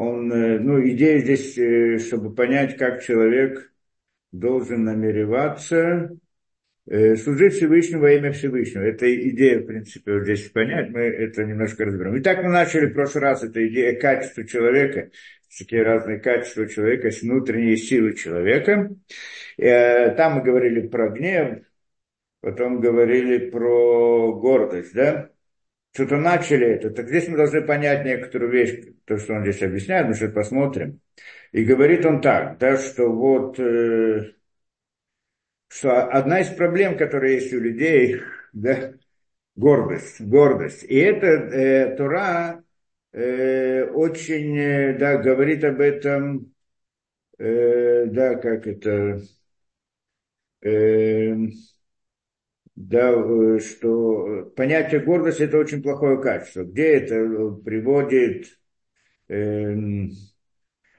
он, э, ну, идея здесь, э, чтобы понять, как человек должен намереваться э, служить Всевышнему во имя Всевышнего. Это идея, в принципе, вот здесь понять, мы это немножко разберем. Итак, мы начали в прошлый раз, это идея качества человека, такие разные качества человека, внутренние силы человека. Там мы говорили про гнев, потом говорили про гордость, да? Что-то начали это. Так здесь мы должны понять некоторую вещь, то, что он здесь объясняет, мы сейчас посмотрим. И говорит он так, да, что вот, э, что одна из проблем, которые есть у людей, да, гордость, гордость. И это э, Тора э, очень, э, да, говорит об этом, э, да, как это, э, да, э, что понятие гордости это очень плохое качество. Где это приводит, э,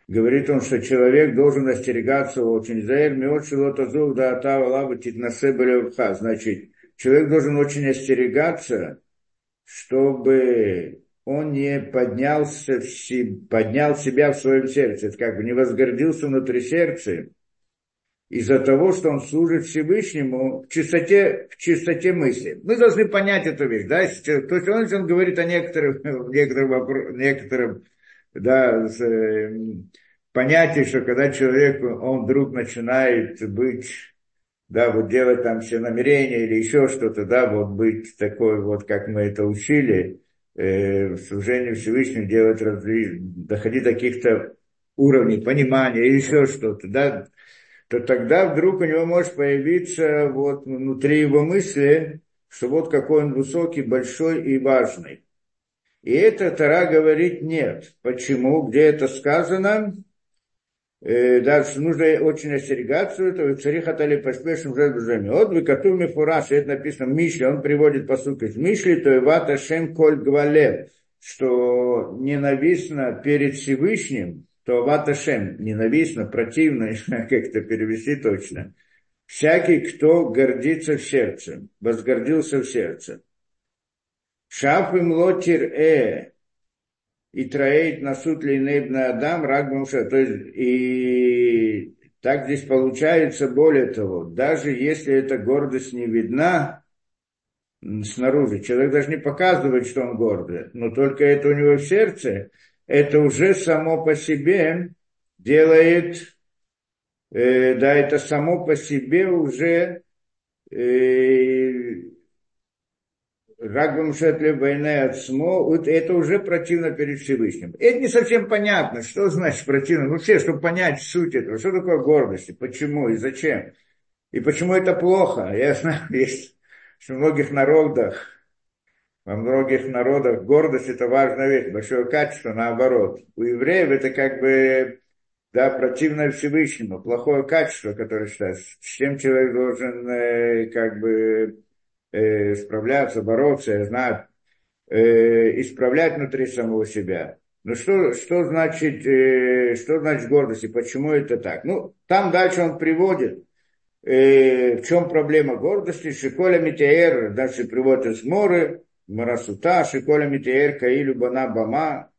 говорит он, что человек должен остерегаться очень. Да Значит, человек должен очень остерегаться, чтобы он не поднялся, в, поднял себя в своем сердце, это как бы не возгордился внутри сердца, из-за того, что он служит Всевышнему в чистоте, в чистоте мысли. Мы должны понять эту вещь, да, то есть он, он говорит о некоторых, некоторым, некоторым да, э, понятии, что когда человек, он вдруг начинает быть, да, вот делать там все намерения или еще что-то, да, вот быть такой вот, как мы это учили, э, в служении Всевышнему делать, доходить до каких-то уровней понимания или еще что-то, да, то тогда вдруг у него может появиться вот внутри его мысли, что вот какой он высокий, большой и важный. И это Тара говорит нет. Почему? Где это сказано? Э, дальше нужно очень остерегаться этого. Цари хатали поспешным жезлами. От выкатуми фураж, это написано в Мишле, он приводит посылку из Мишли, то и вата шем коль гвалев, что ненавистно перед Всевышним, то Ваташем ненавистно, противно, как это перевести точно. Всякий, кто гордится в сердце, возгордился в сердце. Шаф им лотир э, и троит насут линейбна адам рагбамша. То есть, и так здесь получается, более того, даже если эта гордость не видна снаружи, человек даже не показывает, что он гордый, но только это у него в сердце, это уже само по себе делает, э, да, это само по себе уже э, Рагбам Шетле Байне Ацмо, вот это уже противно перед Всевышним. Это не совсем понятно, что значит противно. Ну, все, чтобы понять суть этого, что такое гордость, почему, и зачем. И почему это плохо. Я знаю, есть в многих народах во многих народах гордость это важная вещь, большое качество, наоборот. У евреев это как бы, да, противное Всевышнему, плохое качество, которое считается. С чем человек должен, э, как бы, э, справляться, бороться, я знаю, э, исправлять внутри самого себя. Ну что, что значит, э, что значит гордость и почему это так? Ну, там дальше он приводит, э, в чем проблема гордости, Шиколя Митеэр, дальше приводит из моры, Марасута, Шиколя Митеэр, Каилю Бана Бама,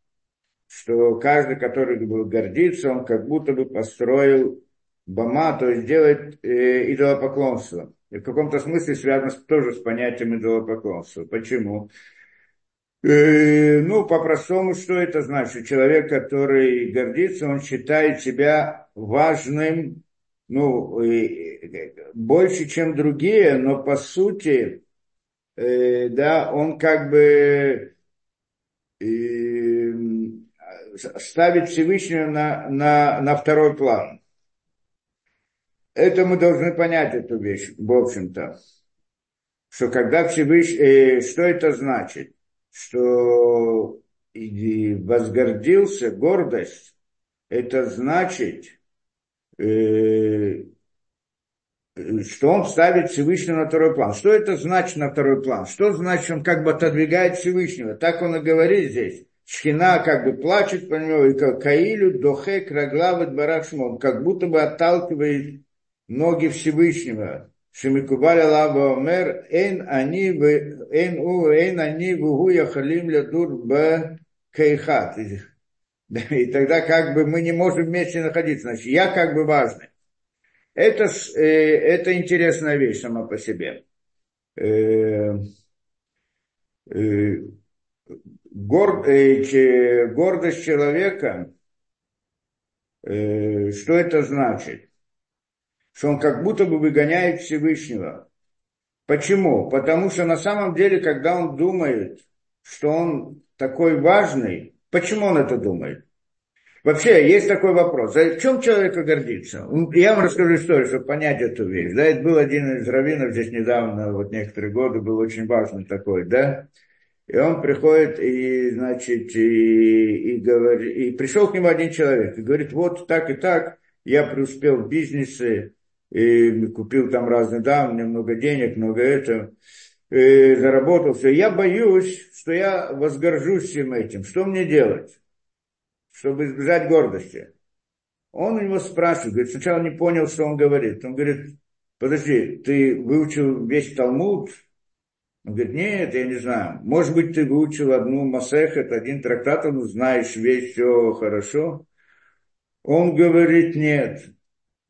что каждый, который будет гордиться, он как будто бы построил Бама, то есть делает э, идолопоклонство. И в каком-то смысле связано тоже с понятием идолопоклонства. Почему? Э, ну, по-простому, что это значит? Человек, который гордится, он считает себя важным, ну, э, больше, чем другие, но по сути э, да, он как бы э, ставит Всевышнего на, на, на второй план. Это мы должны понять эту вещь, в общем-то. Что когда Всевышний, э, что это значит? Что и возгордился, гордость, это значит, э, что он ставит Всевышнего на второй план. Что это значит на второй план? Что значит, он как бы отодвигает Всевышнего? Так он и говорит здесь. Шхина как бы плачет по нему, и как Каилю, Дохе, Краглавит, Барашмон, как будто бы отталкивает ноги Всевышнего. Шемикубаля лаба омер, эн они, эн у, эн они, вугу яхалим лядур б кейхат. И тогда как бы мы не можем вместе находиться. Значит, я как бы важный. Это, э, это интересная вещь сама по себе. Э, э, э, гордость человека, что это значит? Что он как будто бы выгоняет Всевышнего. Почему? Потому что на самом деле, когда он думает, что он такой важный, почему он это думает? Вообще, есть такой вопрос. А в чем человека гордится? Я вам расскажу историю, чтобы понять эту вещь. Да, это был один из раввинов здесь недавно, вот некоторые годы, был очень важный такой, да. И он приходит и, значит, и, и, говорит, и пришел к нему один человек и говорит, вот так и так, я преуспел в бизнесе, и купил там разные, да, у меня много денег, много этого, и заработал все. Я боюсь, что я возгоржусь всем этим. Что мне делать, чтобы избежать гордости? Он у него спрашивает, говорит, сначала не понял, что он говорит. Он говорит, подожди, ты выучил весь Талмуд? Он говорит, нет, я не знаю. Может быть, ты выучил одну Масехет, один трактат, ну, знаешь весь, все хорошо. Он говорит, нет.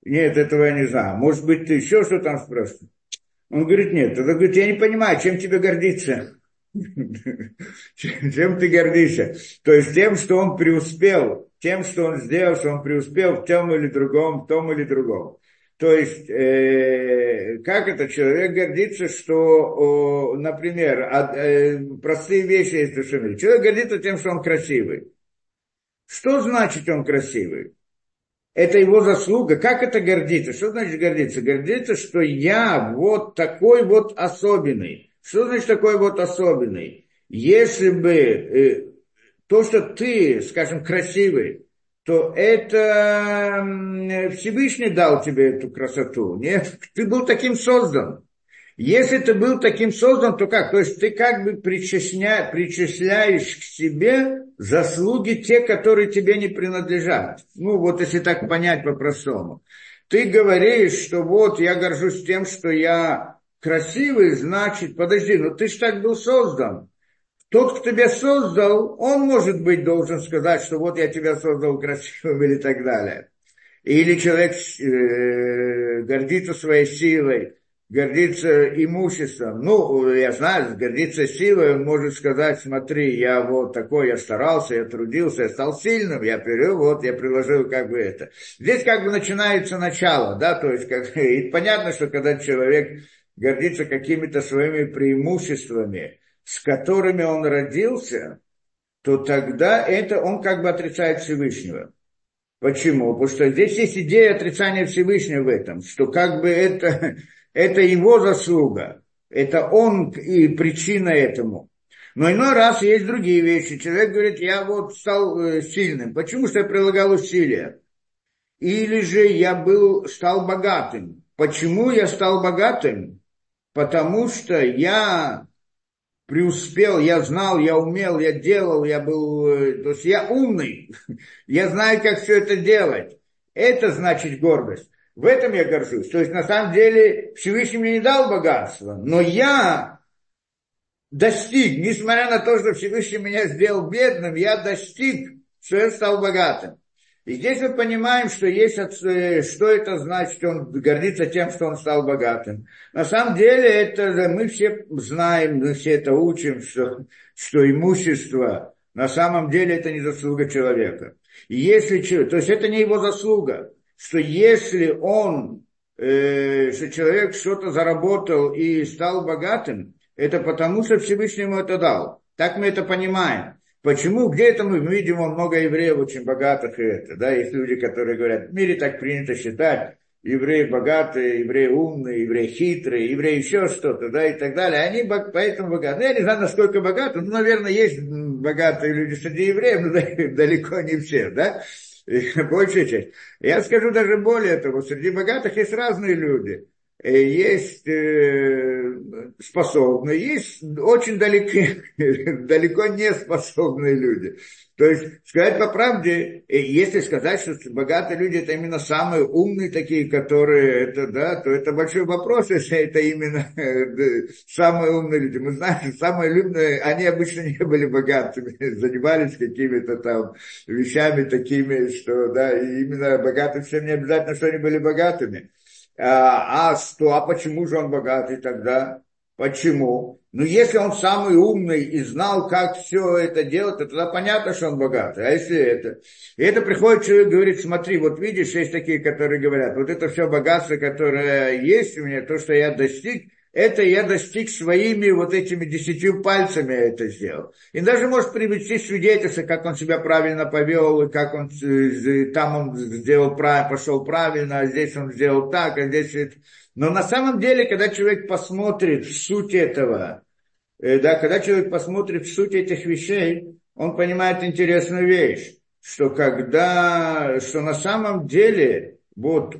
Нет, этого я не знаю. Может быть, ты еще что там спрашиваешь? Он говорит, нет. Он говорит, я не понимаю, чем тебе гордиться? Чем ты гордишься? То есть тем, что он преуспел, тем, что он сделал, что он преуспел в том или другом, в том или другом. То есть, э, как это человек гордится, что, о, например, от, э, простые вещи есть в душе. Человек гордится тем, что он красивый. Что значит он красивый? это его заслуга. Как это гордиться? Что значит гордиться? Гордиться, что я вот такой вот особенный. Что значит такой вот особенный? Если бы э, то, что ты, скажем, красивый, то это Всевышний дал тебе эту красоту. Нет, ты был таким создан. Если ты был таким создан, то как? То есть ты как бы причисля, причисляешь к себе заслуги те, которые тебе не принадлежат. Ну вот если так понять по-простому. Ты говоришь, что вот я горжусь тем, что я красивый, значит, подожди, ну ты ж так был создан. Тот, кто тебя создал, он, может быть, должен сказать, что вот я тебя создал красивым или так далее. Или человек э, гордится своей силой гордится имуществом. Ну, я знаю, гордится силой, он может сказать, смотри, я вот такой, я старался, я трудился, я стал сильным, я перевел, вот, я приложил как бы это. Здесь как бы начинается начало, да, то есть, как, и понятно, что когда человек гордится какими-то своими преимуществами, с которыми он родился, то тогда это он как бы отрицает Всевышнего. Почему? Потому что здесь есть идея отрицания Всевышнего в этом, что как бы это это его заслуга. Это он и причина этому. Но иной раз есть другие вещи. Человек говорит, я вот стал э, сильным. Почему? Что я прилагал усилия. Или же я был, стал богатым. Почему я стал богатым? Потому что я преуспел, я знал, я умел, я делал, я был, э, то есть я умный, я знаю, как все это делать. Это значит гордость. В этом я горжусь. То есть, на самом деле, Всевышний мне не дал богатства, но я достиг, несмотря на то, что Всевышний меня сделал бедным, я достиг, что я стал богатым. И здесь мы понимаем, что есть, э, что это значит, он гордится тем, что он стал богатым. На самом деле, это мы все знаем, мы все это учим, что, что имущество на самом деле это не заслуга человека. И если, то есть это не его заслуга что если он, э, что человек что-то заработал и стал богатым, это потому, что Всевышний ему это дал. Так мы это понимаем. Почему? Где это мы? Видим много евреев очень богатых и это. Да, есть люди, которые говорят, в мире так принято считать, евреи богатые, евреи умные, евреи хитрые, евреи еще что-то, да, и так далее. Они поэтому богаты. Ну, я не знаю, насколько богаты, но, наверное, есть богатые люди среди евреев, но далеко не все, да большая часть. Я скажу даже более того, среди богатых есть разные люди. Э, есть э, способные, есть очень далеки, далеко не способные люди. То есть, сказать по правде, э, если сказать, что богатые люди это именно самые умные такие, которые это, да, то это большой вопрос, если это именно самые умные люди. Мы знаем, что самые умные, они обычно не были богатыми, занимались какими-то там вещами такими, что, да, именно богатые всем не обязательно, что они были богатыми. А, а что, а почему же он богатый тогда? Почему? Ну, если он самый умный и знал, как все это делать, то тогда понятно, что он богатый. А если это? И это приходит человек и говорит, смотри, вот видишь, есть такие, которые говорят, вот это все богатство, которое есть у меня, то, что я достиг, это я достиг своими вот этими десятью пальцами я это сделал. И даже может привести свидетельство, как он себя правильно повел, и как он э, там он сделал правильно, пошел правильно, а здесь он сделал так, а здесь... Но на самом деле, когда человек посмотрит в суть этого, э, да, когда человек посмотрит в суть этих вещей, он понимает интересную вещь, что когда, что на самом деле вот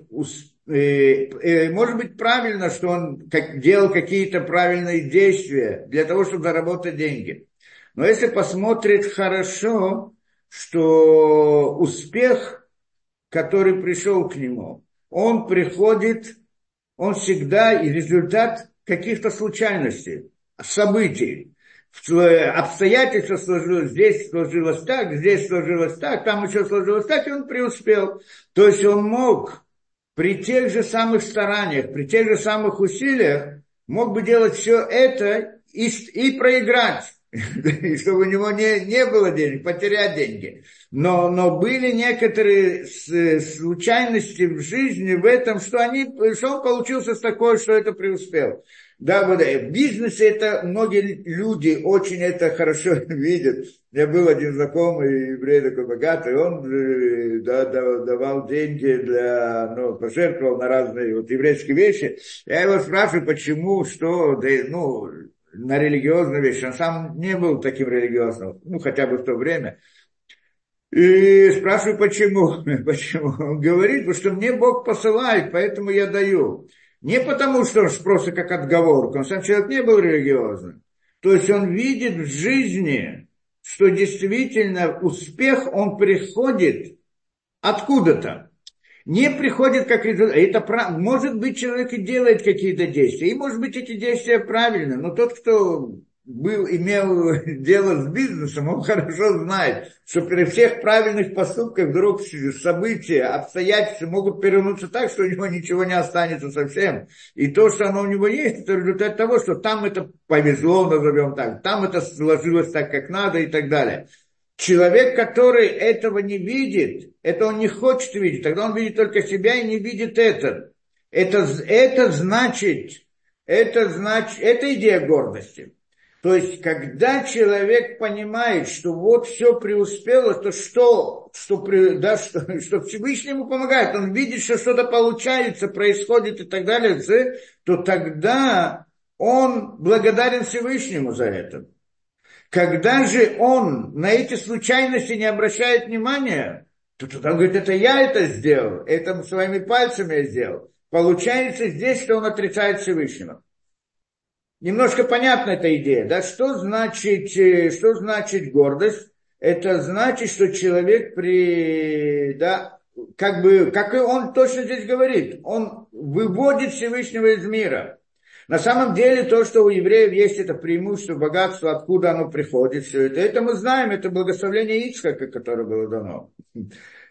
может быть правильно, что он делал какие-то правильные действия для того, чтобы заработать деньги. Но если посмотрит хорошо, что успех, который пришел к нему, он приходит, он всегда и результат каких-то случайностей, событий. Обстоятельства сложилось, здесь сложилось так, здесь сложилось так, там еще сложилось так, и он преуспел. То есть он мог при тех же самых стараниях, при тех же самых усилиях мог бы делать все это и, и проиграть. Чтобы у него не, не было денег, потерять деньги. Но, но были некоторые случайности в жизни в этом, что, они, что он получился с такой, что это преуспел. Да, вот, в бизнесе это многие люди очень это хорошо видят. Меня был один знакомый еврей такой богатый, он э, да, давал деньги для, ну, пожертвовал на разные вот еврейские вещи. Я его спрашиваю, почему, что, да, ну, на религиозные вещи. Он сам не был таким религиозным, ну, хотя бы в то время. И спрашиваю, почему? Почему? Он говорит, потому что мне Бог посылает, поэтому я даю. Не потому, что он просто как отговорка, он сам человек не был религиозным. То есть он видит в жизни, что действительно успех, он приходит откуда-то. Не приходит как результат. Это может быть человек и делает какие-то действия. И может быть эти действия правильны. Но тот, кто был, имел дело с бизнесом, он хорошо знает, что при всех правильных поступках вдруг события, обстоятельства могут перевернуться так, что у него ничего не останется совсем. И то, что оно у него есть, это результат того, что там это повезло, назовем так, там это сложилось так, как надо и так далее. Человек, который этого не видит, это он не хочет видеть, тогда он видит только себя и не видит это. Это, это значит, это значит, это идея гордости. То есть, когда человек понимает, что вот все преуспело, то что, что, да, что, что Всевышнему помогает, он видит, что что-то получается, происходит и так далее, то тогда он благодарен Всевышнему за это. Когда же он на эти случайности не обращает внимания, то тогда он говорит, это я это сделал, это своими пальцами я сделал. Получается здесь, что он отрицает Всевышнего немножко понятна эта идея, да, что значит, э, что значит гордость? Это значит, что человек при, да, как бы, как и он точно здесь говорит, он выводит Всевышнего из мира. На самом деле то, что у евреев есть это преимущество, богатство, откуда оно приходит, все это, это мы знаем, это благословение Ицхака, которое было дано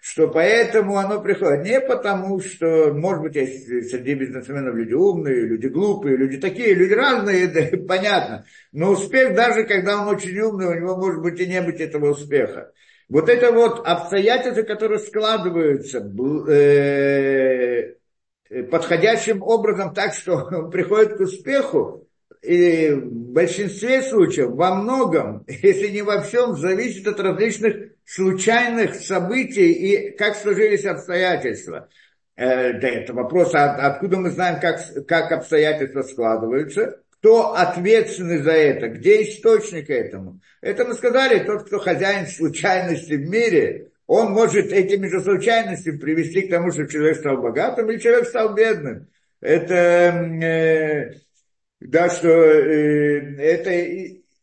что поэтому оно приходит. Не потому, что, может быть, есть среди бизнесменов люди умные, люди глупые, люди такие, люди разные, да, понятно. Но успех, даже когда он очень умный, у него может быть и не быть этого успеха. Вот это вот обстоятельства, которые складываются э, подходящим образом так, что он приходит к успеху, и в большинстве случаев, во многом, если не во всем, зависит от различных случайных событий и как сложились обстоятельства. Э, это вопрос, а откуда мы знаем, как, как обстоятельства складываются, кто ответственный за это, где источник этому. Это мы сказали, тот, кто хозяин случайности в мире, он может этими же случайностями привести к тому, что человек стал богатым или человек стал бедным. Это, э, да, что э, это,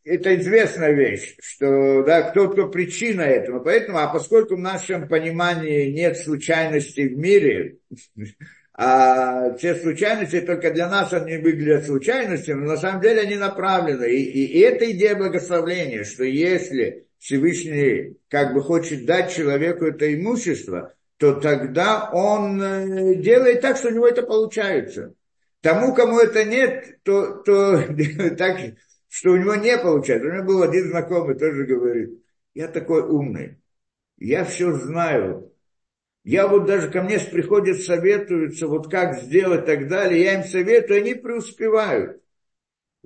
это известная вещь, что да, кто кто причина этому. Поэтому, а поскольку в нашем понимании нет случайностей в мире, а все случайности только для нас они выглядят случайностями, но на самом деле они направлены. И, и, и это идея благословления, что если Всевышний как бы хочет дать человеку это имущество, то тогда он э, делает так, что у него это получается. Тому, кому это нет, то, то так, что у него не получается. У меня был один знакомый, тоже говорит, я такой умный, я все знаю, я вот даже ко мне приходят, советуются, вот как сделать и так далее, я им советую, они преуспевают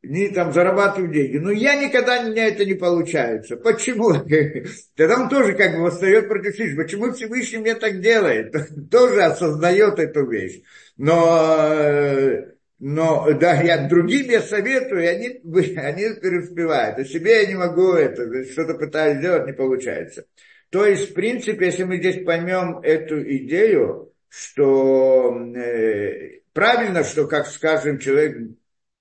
не там зарабатывают деньги. Но я никогда, у меня это не получается. Почему? Тогда он тоже как бы восстает против Всевышнего. Почему Всевышний мне так делает? Тоже осознает эту вещь. Но, но да, я другим я советую, и они, они преуспевают. А себе я не могу это, что-то пытаюсь сделать, не получается. То есть, в принципе, если мы здесь поймем эту идею, что э, правильно, что, как скажем, человек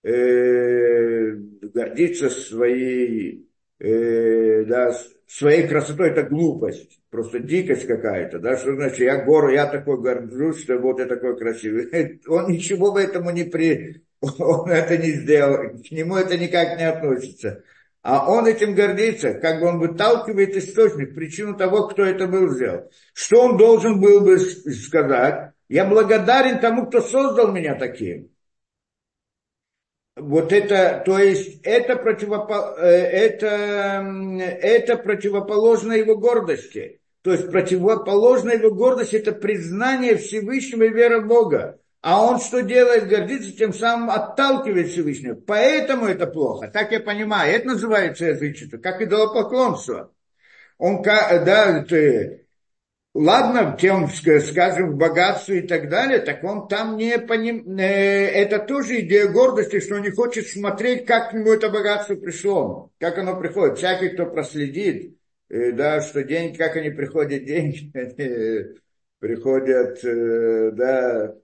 э, гордиться своей, э, да, своей красотой, это глупость, просто дикость какая-то, да, что значит, я гору, я такой горжусь, что вот я такой красивый. Он ничего бы этому не при, он это не сделал, к нему это никак не относится. А он этим гордится, как бы он выталкивает источник, причину того, кто это был сделал. Что он должен был бы сказать? Я благодарен тому, кто создал меня таким вот это, то есть это, противопо, э, это, это противоположно его гордости. То есть противоположно его гордости это признание Всевышнего и вера в Бога. А он что делает? Гордится, тем самым отталкивает Всевышнего. Поэтому это плохо. Так я понимаю. Это называется язычество, как идолопоклонство. Он, да, ты, ладно, тем, скажем, в богатстве и так далее, так он там не поним... Э, это тоже идея гордости, что он не хочет смотреть, как к нему это богатство пришло, как оно приходит. Всякий, кто проследит, э, да, что деньги, как они приходят, деньги, они приходят, э, да,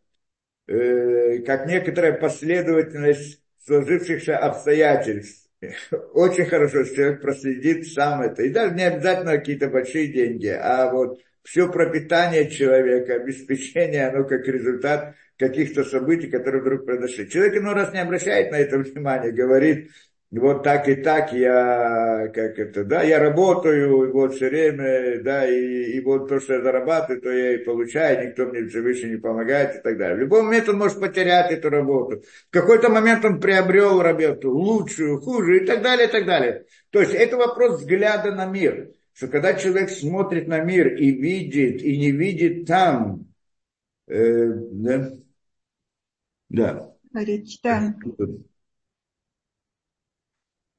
как некоторая последовательность сложившихся обстоятельств. Очень хорошо, что человек проследит сам это. И даже не обязательно какие-то большие деньги, а вот все пропитание человека, обеспечение, оно как результат каких-то событий, которые вдруг произошли. Человек иной раз не обращает на это внимания, говорит, вот так и так я, как это, да, я работаю, вот все время, да, и, и вот то, что я зарабатываю, то я и получаю, никто мне выше не помогает и так далее. В любой момент он может потерять эту работу. В какой-то момент он приобрел работу лучшую, хуже и так далее, и так далее. То есть это вопрос взгляда на мир что когда человек смотрит на мир и видит, и не видит там, э, да, да. Речь, да.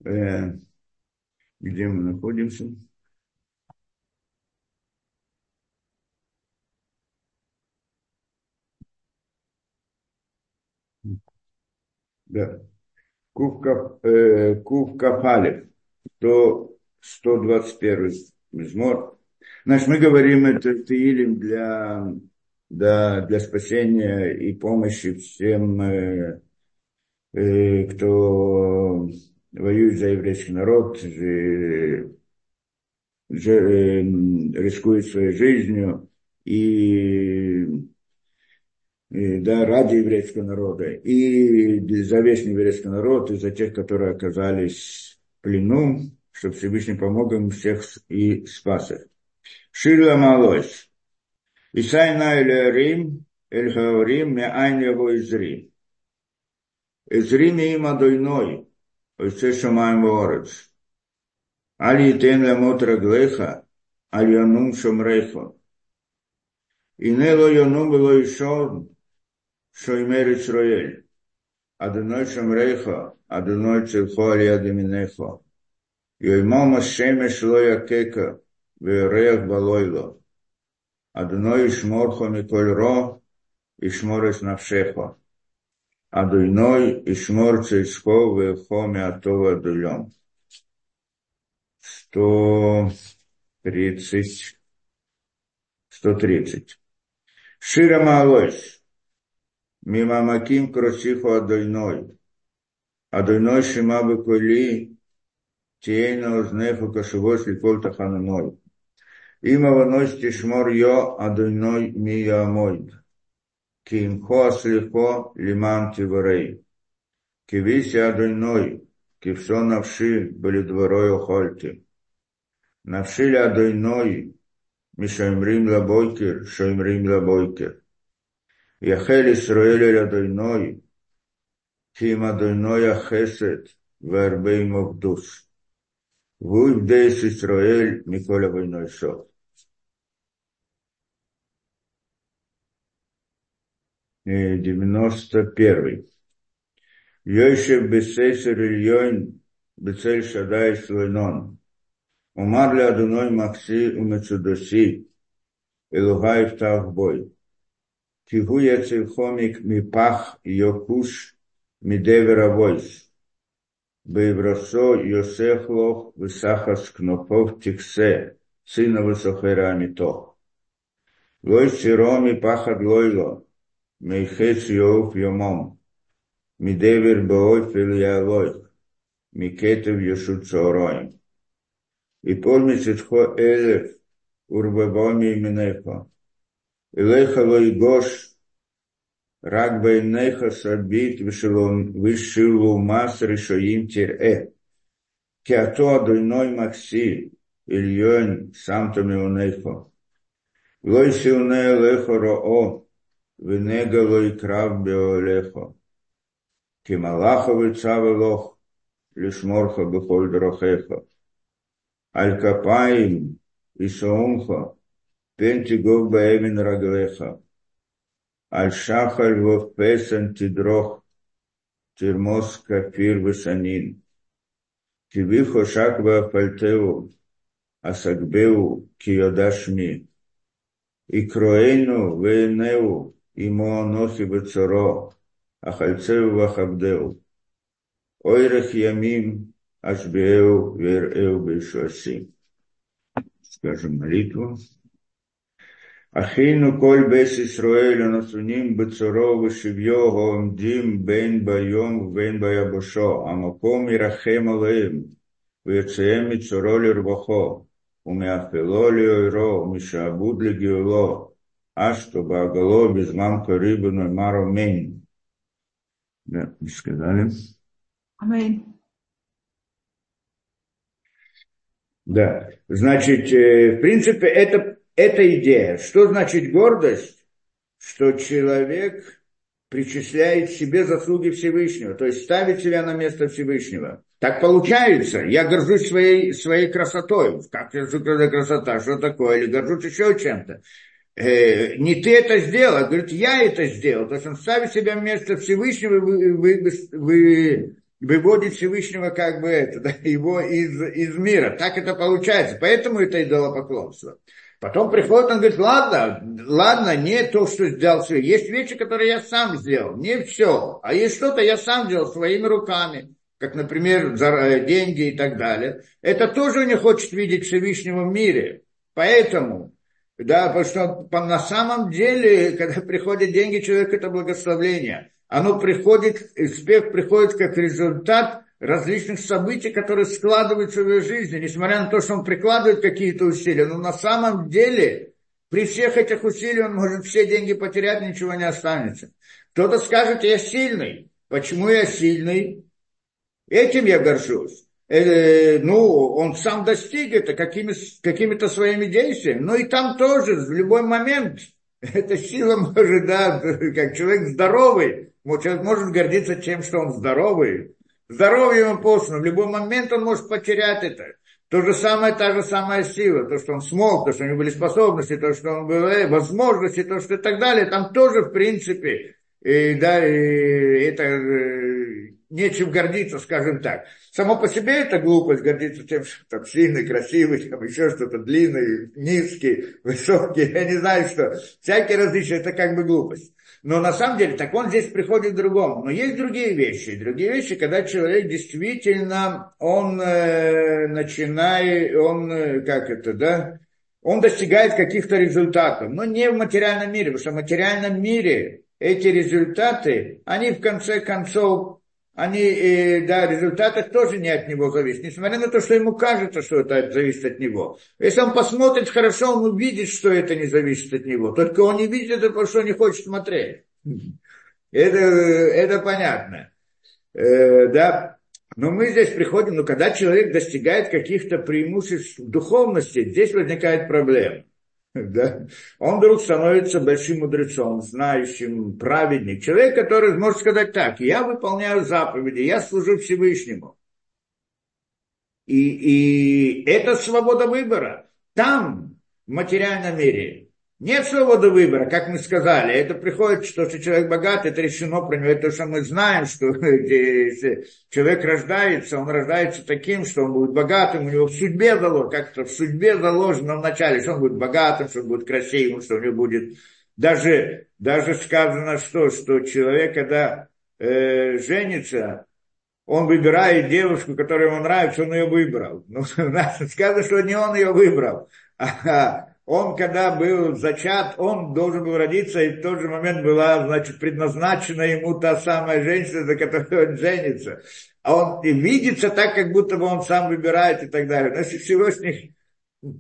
Э, где мы находимся? Да. Кувка, э, Кувка Палев. То 121 мизмор. Значит, мы говорим это Таилим для, для, для спасения и помощи всем, э, э, кто воюет за еврейский народ, же, же, э, рискует своей жизнью и, и да, ради еврейского народа, и за весь еврейский народ, и за тех, которые оказались в плену, чтобы Всевышний помог им всех и спас их. Ширла Малойс. Исайна или Рим, Эль Хаорим, Меайн его изри. Изри им адойной, Ойце Шамаем Ворец. Али тен лемот раглеха, Аль янум шомрейхо. И не ло янум было еще, Шоймер Исраэль. Адоной шомрейхо, Адоной цельхо али адеминехо. Йоймо Мошемеш Лоякека, Верех Балойло. Адной шморхо Миколь Ро, и Ишмореш Навшехо. Адуйной Ишмор Цейцко, Вехо Миатова Адуйом. 130. 130. Шира Маалойш. Мимамаким Кросифо Адуйной. Адуйной Шима Бекули, тиейна узнеху кашевой сликоль тахананой. Има ванось тишмор йо адойной мия мойд. Кимхо аслихо лиман тиварей. Кивиси адойной, кивсо навши были дворой охольте. Навши ли адойной, мишаимрим лабойкер, шаимрим лабойкер. יחל ישראל אל אדוני, כי אם אדוני החסד והרבה עמו קדוש. Вуй Дейш Исраэль Миколя Войной Шов. Э, девяносто первый. Йошев Бесейсер Ильйойн Бецель Шадай Слойнон. Умар ли Адуной Макси Умецудоси Элухай Тавбой. Тихуя ми пах Йокуш Мидевера Войс. Бейбросо Йосефлох Высахас Кнопов Тиксе, сына Высохера Амитох. Лой Сироми Пахад Лойло, Мейхец Йоух Йомом, Мидевер Беой Филиалой, Микетов Йошут Сороем. И помните, что Элев, Урбабоми Именехо, Илеха Лойгош, Рак бейнеха сабит вышилу мас решоим тире. Киато адуйной макси ильон самтами унейхо. Лой силне лехо роо, венега лой крав беолехо. Кималаховы цавы лох, лишморха бухоль дрохеха. Алькапаим и соумха, пентигов баэмин раглеха. Аль-Шахаль Вовпесен Тидрох Тирмос Кафир Высанин. Кивихо Шаква Пальтеу Асагбеу Киодашми. Икроэйну Вейнеу Имоонохи Бецоро Ахальцеу Вахабдеу. Ойрах Ямим Ашбеу Вереу Бешуаси. Скажем молитву. אחינו כל בית ישראל הנתונים בצורו ושביו העומדים בין ביום ובין ביבשו, המקום ירחם עליהם ויוציאם מצורו לרווחו, ומאפלו לאוירו, ומשעבוד לגאולו, אשתו בעגלו בזמן קריב ונאמר אמן. Да, сказали. Аминь. Да, значит, в принципе, это эта идея. Что значит гордость? Что человек причисляет себе заслуги Всевышнего, то есть ставит себя на место Всевышнего. Так получается. Я горжусь своей, своей красотой. Как это красота? Что такое? Или горжусь еще чем-то. Э, не ты это сделал, а говорит, я это сделал. То есть он ставит себя на место Всевышнего, вы, вы, вы, выводит Всевышнего как бы это, да, его из, из мира. Так это получается. Поэтому это идолопоклонство. Потом приходит, он говорит, ладно, ладно, не то, что сделал все. Есть вещи, которые я сам сделал, не все. А есть что-то я сам делал своими руками, как, например, э, деньги и так далее. Это тоже не хочет видеть Всевышнего в мире. Поэтому, да, потому что на самом деле, когда приходят деньги, человек это благословление. Оно приходит, успех приходит как результат различных событий, которые складываются в его жизни, несмотря на то, что он прикладывает какие-то усилия, но на самом деле при всех этих усилиях он может все деньги потерять, ничего не останется. Кто-то скажет, я сильный. Почему я сильный? Этим я горжусь. Э, ну, он сам достиг это какими, какими-то своими действиями. Но и там тоже, в любой момент, эта сила может, да, как человек здоровый, человек может гордиться тем, что он здоровый, Здоровье ему послано. В любой момент он может потерять это. То же самое, та же самая сила, то, что он смог, то, что у него были способности, то, что он был, э, возможности, то, что и так далее, там тоже, в принципе, и, да, и это э, нечем гордиться, скажем так. Само по себе это глупость, гордиться тем, что там сильный, красивый, там еще что-то длинный, низкий, высокий, я не знаю что. Всякие различия, это как бы глупость. Но на самом деле, так он здесь приходит к другому. Но есть другие вещи. Другие вещи, когда человек действительно, он э, начинает, он, э, как это, да, он достигает каких-то результатов. Но не в материальном мире, потому что в материальном мире эти результаты, они в конце концов, они, э, да, результаты тоже не от него зависят, несмотря на то, что ему кажется, что это зависит от него. Если он посмотрит хорошо, он увидит, что это не зависит от него. Только он не видит это, потому что не хочет смотреть. Это, это понятно. Э, да, но мы здесь приходим, но когда человек достигает каких-то преимуществ духовности, здесь возникает проблема. Да? Он вдруг становится большим мудрецом, знающим, праведник. Человек, который может сказать так, я выполняю заповеди, я служу Всевышнему. И, и это свобода выбора. Там, в материальном мире, нет свободы выбора, как мы сказали. Это приходит, что, что человек богат, это решено про него. Это что мы знаем, что если человек рождается, он рождается таким, что он будет богатым, у него в судьбе заложено, как-то в судьбе заложено вначале, что он будет богатым, что он будет красивым, что у него будет... Даже, даже сказано, что, что человек, когда э, женится, он выбирает девушку, которая ему нравится, он ее выбрал. Ну, сказано, что не он ее выбрал, а он, когда был зачат, он должен был родиться, и в тот же момент была, значит, предназначена ему та самая женщина, за которую он женится. А он и видится так, как будто бы он сам выбирает и так далее. Но если Всевышний,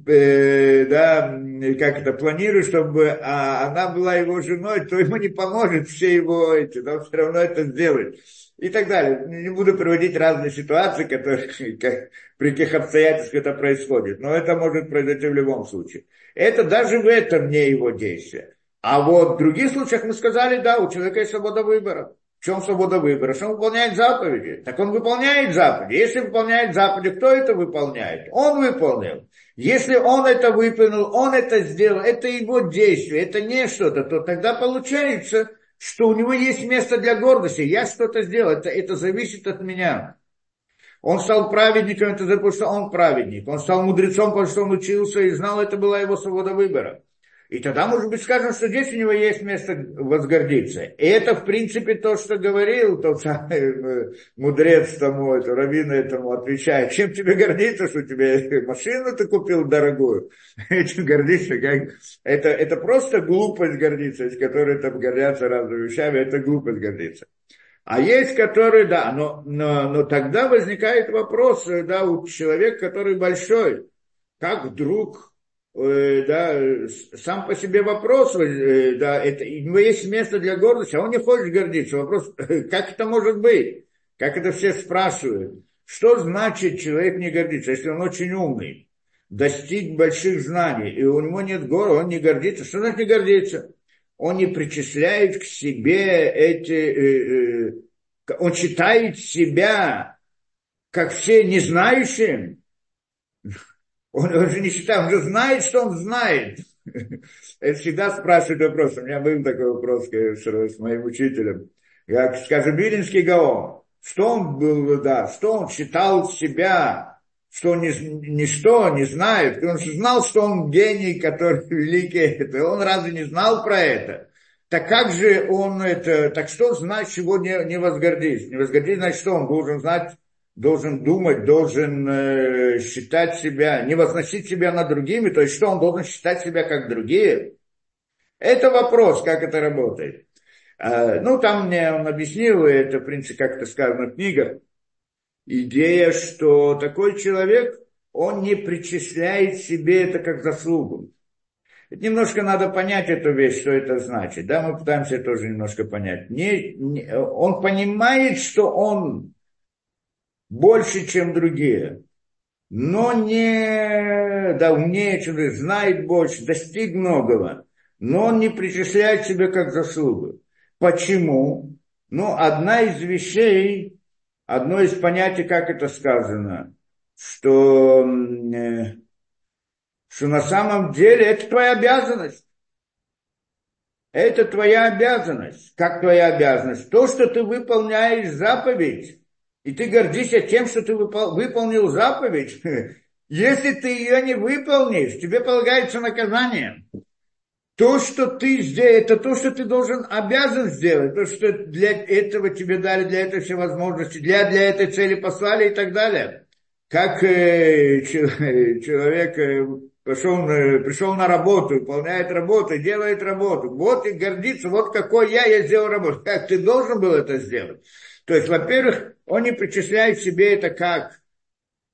э, да, как это, планирует, чтобы а, она была его женой, то ему не поможет все его эти, но все равно это сделает и так далее. Не буду приводить разные ситуации, которые, как, при каких обстоятельствах это происходит, но это может произойти в любом случае. Это даже в этом не его действие. А вот в других случаях мы сказали, да, у человека есть свобода выбора. В чем свобода выбора? Что он выполняет заповеди. Так он выполняет заповеди. Если выполняет заповеди, кто это выполняет? Он выполнил. Если он это выполнил, он это сделал, это его действие, это не что-то, то тогда получается, что у него есть место для гордости. Я что-то сделал, это, это зависит от меня. Он стал праведником, это потому что он праведник. Он стал мудрецом, потому что он учился и знал, это была его свобода выбора. И тогда, может быть, скажем, что здесь у него есть место возгордиться. И это, в принципе, то, что говорил тот самый э, мудрец тому, это, раввин этому отвечает. Чем тебе гордиться, что тебе машину ты купил дорогую? Этим гордиться, как... Это, это просто глупость гордиться, из которой там гордятся разными вещами, это глупость гордиться. А есть, которые, да, но, но, но тогда возникает вопрос, э, да, у человека, который большой, как вдруг Э, да, сам по себе вопрос, э, да, это, есть место для гордости, а он не хочет гордиться. Вопрос, как это может быть? Как это все спрашивают? Что значит человек не гордится, если он очень умный, достиг больших знаний, и у него нет гор, он не гордится? Что значит не гордится? Он не причисляет к себе эти... Э, э, он считает себя, как все незнающим, он, он же не считает, он же знает, что он знает. Это всегда спрашивают вопрос. У меня был такой вопрос с моим учителем. Как, скажем, Вилинский Гаон. Что он был, да, что он считал себя, что он не, ничто не знает. Он же знал, что он гений, который великий. Это. Он разве не знал про это? Так как же он это, так что знать, чего не, не возгордись? Не возгордись, значит, что он должен знать должен думать, должен э, считать себя, не возносить себя над другими, то есть что он должен считать себя как другие? Это вопрос, как это работает. Э, ну, там мне он объяснил, это, в принципе, как это сказано в книгах, идея, что такой человек, он не причисляет себе это как заслугу. Немножко надо понять эту вещь, что это значит. Да, мы пытаемся тоже немножко понять. Не, не, он понимает, что он больше, чем другие, но не да, умнее, чем знает больше, достиг многого, но он не причисляет себе как заслугу. Почему? Ну, одна из вещей, одно из понятий, как это сказано, что, э, что на самом деле это твоя обязанность. Это твоя обязанность. Как твоя обязанность? То, что ты выполняешь заповедь, и ты гордишься тем, что ты выполнил заповедь, если ты ее не выполнишь, тебе полагается наказание. То, что ты здесь, это то, что ты должен, обязан сделать, то, что для этого тебе дали, для этого все возможности, для, для этой цели послали и так далее. Как э, человек, э, пошел, пришел на работу, выполняет работу, делает работу. Вот и гордится, вот какой я, я сделал работу. Как ты должен был это сделать? То есть, во-первых, он не причисляет себе это как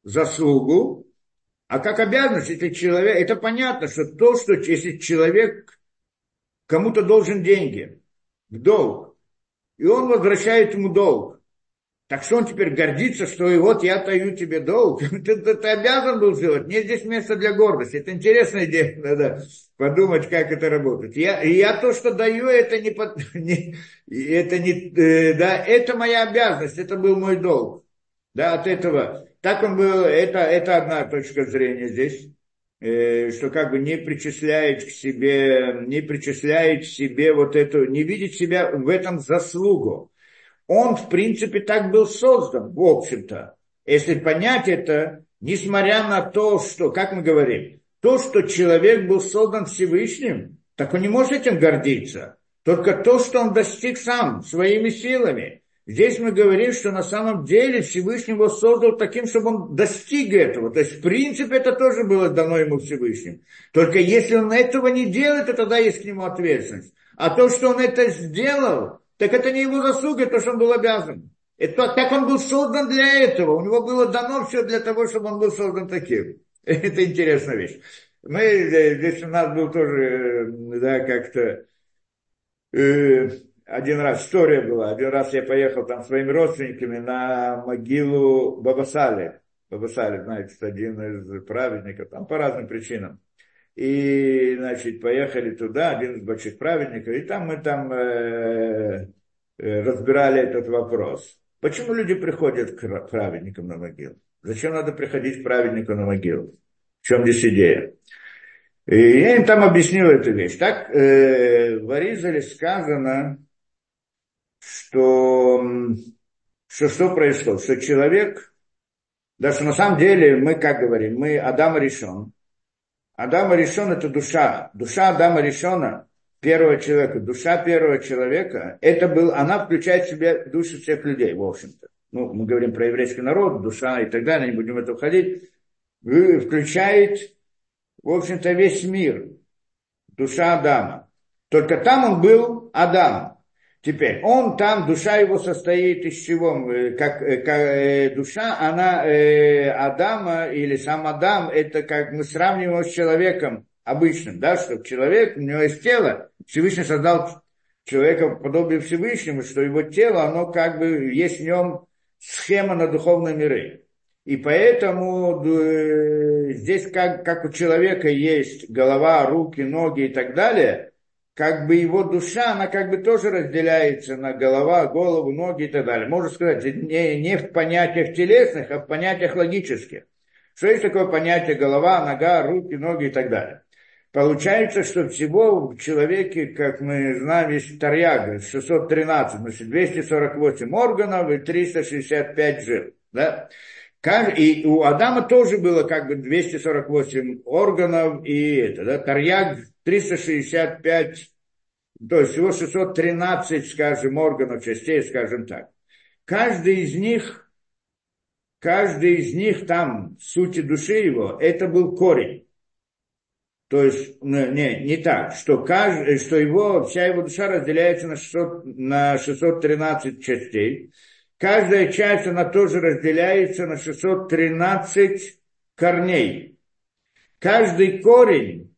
заслугу, а как обязанность, если человек, это понятно, что то, что если человек кому-то должен деньги, в долг, и он возвращает ему долг, так что он теперь гордится, что и вот я таю тебе долг. ты, ты, ты обязан был сделать. Нет здесь места для гордости. Это интересная идея. Надо подумать, как это работает. Я, я то, что даю, это не, не, это не, э, да, это моя обязанность, это был мой долг. Да, от этого. Так он был, это, это одна точка зрения здесь. Э, что как бы не причисляет к себе, не причисляет к себе вот эту, не видит себя в этом заслугу он, в принципе, так был создан, в общем-то. Если понять это, несмотря на то, что, как мы говорим, то, что человек был создан Всевышним, так он не может этим гордиться. Только то, что он достиг сам, своими силами. Здесь мы говорим, что на самом деле Всевышний его создал таким, чтобы он достиг этого. То есть, в принципе, это тоже было дано ему Всевышним. Только если он этого не делает, то тогда есть к нему ответственность. А то, что он это сделал, так это не его заслуга, то, что он был обязан. Это, так он был создан для этого. У него было дано все для того, чтобы он был создан таким. Это интересная вещь. Мы, э, здесь у нас был тоже, э, да, как-то э, один раз история была. Один раз я поехал там своими родственниками на могилу Бабасали. Бабасали, знаете, один из праведников, там по разным причинам. И, значит, поехали туда, один из больших праведников, и там мы там э, э, разбирали этот вопрос. Почему люди приходят к праведникам на могилу? Зачем надо приходить к праведнику на могилу? В чем здесь идея? И я им там объяснил эту вещь. Так э, в Аризале сказано, что, что что происходит? Что человек, даже на самом деле мы, как говорим, мы Адам решен, Адама решен это душа. Душа Адама решена первого человека. Душа первого человека, это был, она включает в себя души всех людей, в общем-то. Ну, мы говорим про еврейский народ, душа и так далее, не будем в это входить. Включает, в общем-то, весь мир. Душа Адама. Только там он был Адам. Теперь, он там, душа его состоит из чего? Э, как, э, как э, душа, она э, Адама или сам Адам, это как мы сравниваем с человеком обычным, да, что человек, у него есть тело, Всевышний создал человека подобие Всевышнему, что его тело, оно как бы, есть в нем схема на духовные миры. И поэтому э, здесь как, как у человека есть голова, руки, ноги и так далее – как бы его душа, она как бы тоже разделяется на голова, голову, ноги и так далее. Можно сказать, не, не в понятиях телесных, а в понятиях логических. Что есть такое понятие голова, нога, руки, ноги и так далее. Получается, что всего в человеке, как мы знаем, есть тарьяга, 613, значит, 248 органов и 365 жил. Да? И у Адама тоже было как бы 248 органов, и это, да, тарьяг 365, то есть всего 613, скажем, органов, частей, скажем так. Каждый из них, каждый из них там, сути души его, это был корень. То есть, не, не так, что, каждый, что его, вся его душа разделяется на 600, на 613 частей. Каждая часть, она тоже разделяется на 613 корней. Каждый корень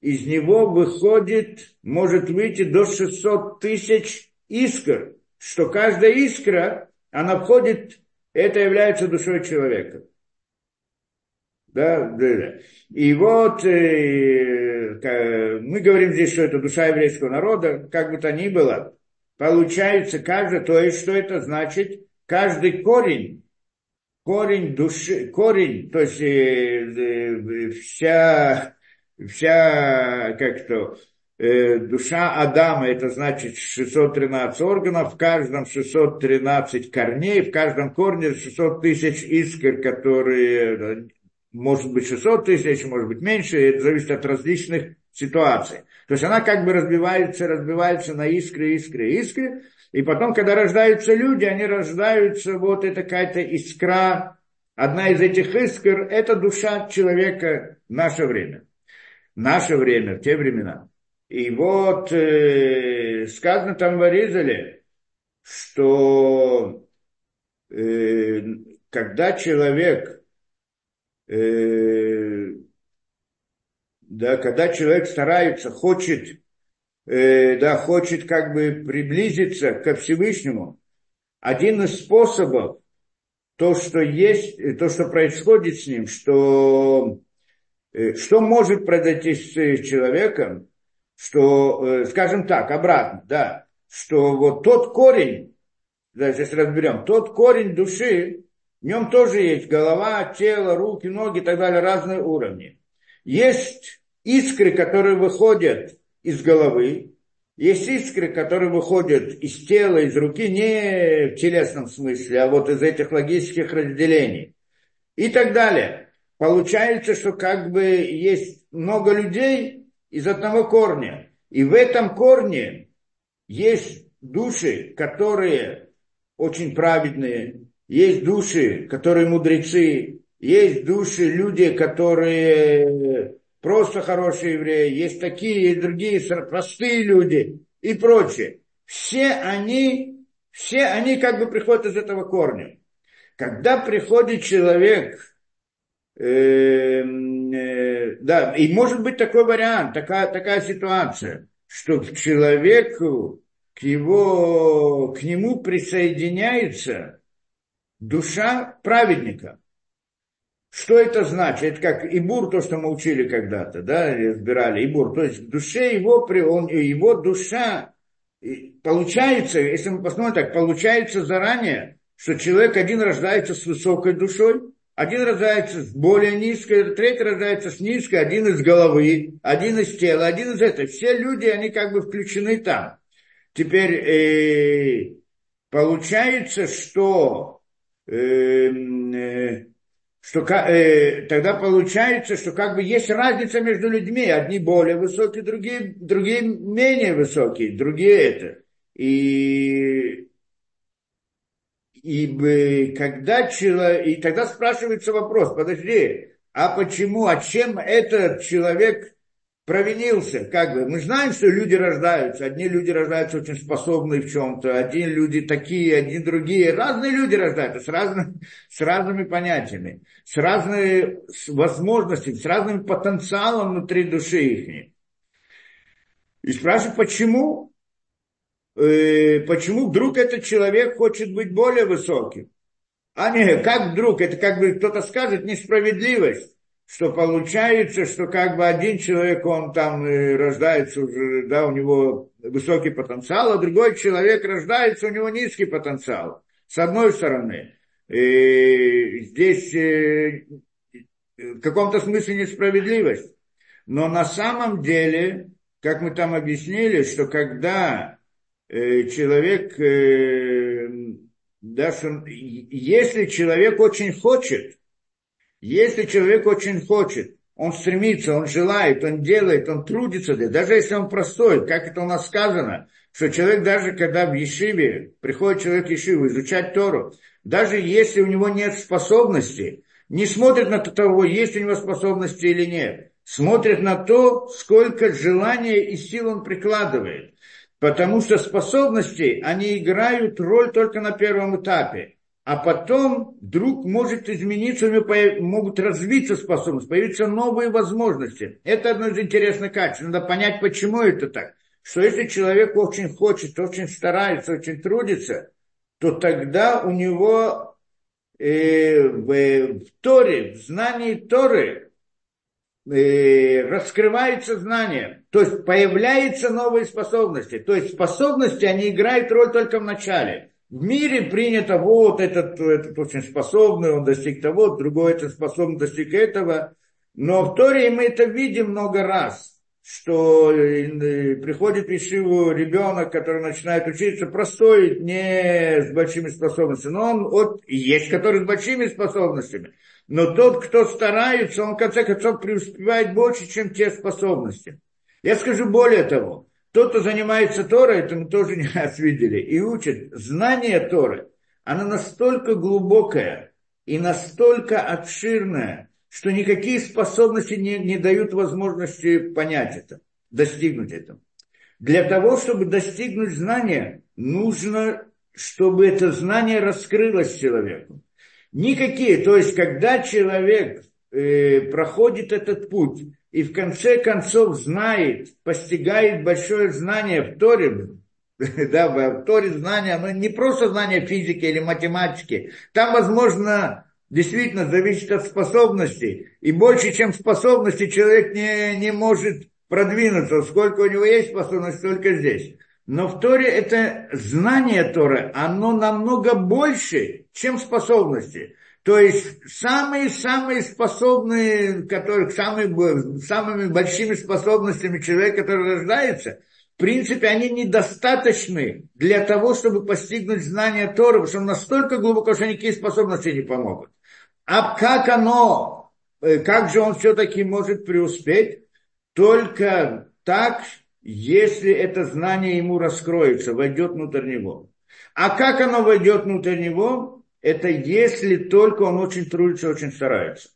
из него выходит, может выйти до 600 тысяч искр, что каждая искра, она входит, это является душой человека. Да, да, да. И вот э, мы говорим здесь, что это душа еврейского народа, как бы то ни было, получается каждый, то есть что это значит? Каждый корень, корень души, корень, то есть э, э, вся вся, как то, э, душа Адама, это значит 613 органов, в каждом 613 корней, в каждом корне 600 тысяч искр, которые, может быть 600 тысяч, может быть меньше, это зависит от различных ситуаций. То есть она как бы разбивается, разбивается на искры, искры, искры, и потом, когда рождаются люди, они рождаются, вот это какая-то искра, одна из этих искр, это душа человека в наше время. Наше время, в те времена. И вот э, сказано там в Аризале, что э, когда человек, э, да, когда человек старается, хочет, э, да, хочет как бы приблизиться ко Всевышнему, один из способов, то, что есть, то, что происходит с ним, что, э, что может произойти с человеком, что, э, скажем так, обратно, да, что вот тот корень, да, сейчас разберем, тот корень души, в нем тоже есть голова, тело, руки, ноги и так далее, разные уровни. Есть искры, которые выходят из головы, есть искры, которые выходят из тела, из руки, не в телесном смысле, а вот из этих логических разделений. И так далее. Получается, что как бы есть много людей из одного корня. И в этом корне есть души, которые очень праведные, есть души, которые мудрецы, есть души, люди, которые просто хорошие евреи, есть такие, есть другие, простые люди и прочее. Все они, все они как бы приходят из этого корня. Когда приходит человек, да, и может быть такой вариант, такая, такая ситуация, что к человеку, к, его, к нему присоединяется душа праведника. Что это значит? Это как Ибур, то, что мы учили когда-то, да, разбирали Ибур. То есть в душе его, он, его душа, получается, если мы посмотрим так, получается заранее, что человек один рождается с высокой душой, один рождается с более низкой, третий рождается с низкой, один из головы, один из тела, один из этого. Все люди, они как бы включены там. Теперь э, получается, что э, э, что э, тогда получается, что как бы есть разница между людьми. Одни более высокие, другие, другие менее высокие, другие это. И, и когда человек, и тогда спрашивается вопрос, подожди, а почему, а чем этот человек провинился, как бы. Мы знаем, что люди рождаются. Одни люди рождаются очень способные в чем-то, одни люди такие, одни другие. Разные люди рождаются с, разным, с разными понятиями, с разными возможностями, с разным потенциалом внутри души их. И спрашивают, почему? Э, почему вдруг этот человек хочет быть более высоким? А не, как вдруг? Это как бы кто-то скажет несправедливость что получается, что как бы один человек, он там рождается уже, да, у него высокий потенциал, а другой человек рождается, у него низкий потенциал. С одной стороны. И здесь э, в каком-то смысле несправедливость. Но на самом деле, как мы там объяснили, что когда э, человек, э, да, что, если человек очень хочет, если человек очень хочет, он стремится, он желает, он делает, он трудится, даже если он простой, как это у нас сказано, что человек даже когда в Ешиве, приходит человек в Ешиву изучать Тору, даже если у него нет способности, не смотрит на того, есть у него способности или нет, смотрит на то, сколько желания и сил он прикладывает. Потому что способности, они играют роль только на первом этапе а потом вдруг может измениться, у него могут развиться способности, появиться новые возможности. Это одно из интересных качеств. Надо понять, почему это так. Что если человек очень хочет, очень старается, очень трудится, то тогда у него э, в, в Торе, в знании Торы раскрывается знание. То есть появляются новые способности. То есть способности, они играют роль только в начале. В мире принято, вот этот, этот очень способный, он достиг того, другой этот способный достиг этого. Но в Торе мы это видим много раз, что э, приходит в Ишиву ребенок, который начинает учиться, простой, не с большими способностями, но он от, есть который с большими способностями. Но тот, кто старается, он в конце концов преуспевает больше, чем те способности. Я скажу более того, тот, кто занимается Торой, это мы тоже не раз видели, и учит, знание Торы, оно настолько глубокое и настолько обширное, что никакие способности не, не дают возможности понять это, достигнуть этого. Для того, чтобы достигнуть знания, нужно, чтобы это знание раскрылось человеку. Никакие, то есть, когда человек э, проходит этот путь и в конце концов знает, постигает большое знание в Торе, да, в Торе знание, но не просто знание физики или математики, там, возможно, действительно зависит от способностей, и больше, чем способности, человек не, не может продвинуться, сколько у него есть способность, столько здесь. Но в Торе это знание Торы, оно намного больше, чем способности. То есть самые-самые способные, которые, самые, самыми большими способностями человека, который рождается, в принципе, они недостаточны для того, чтобы постигнуть знание Торы, потому что настолько глубоко, что никакие способности не помогут. А как оно, э, как же он все-таки может преуспеть? Только так, если это знание ему раскроется, войдет внутрь него. А как оно войдет внутрь него? Это если только он очень трудится, очень старается.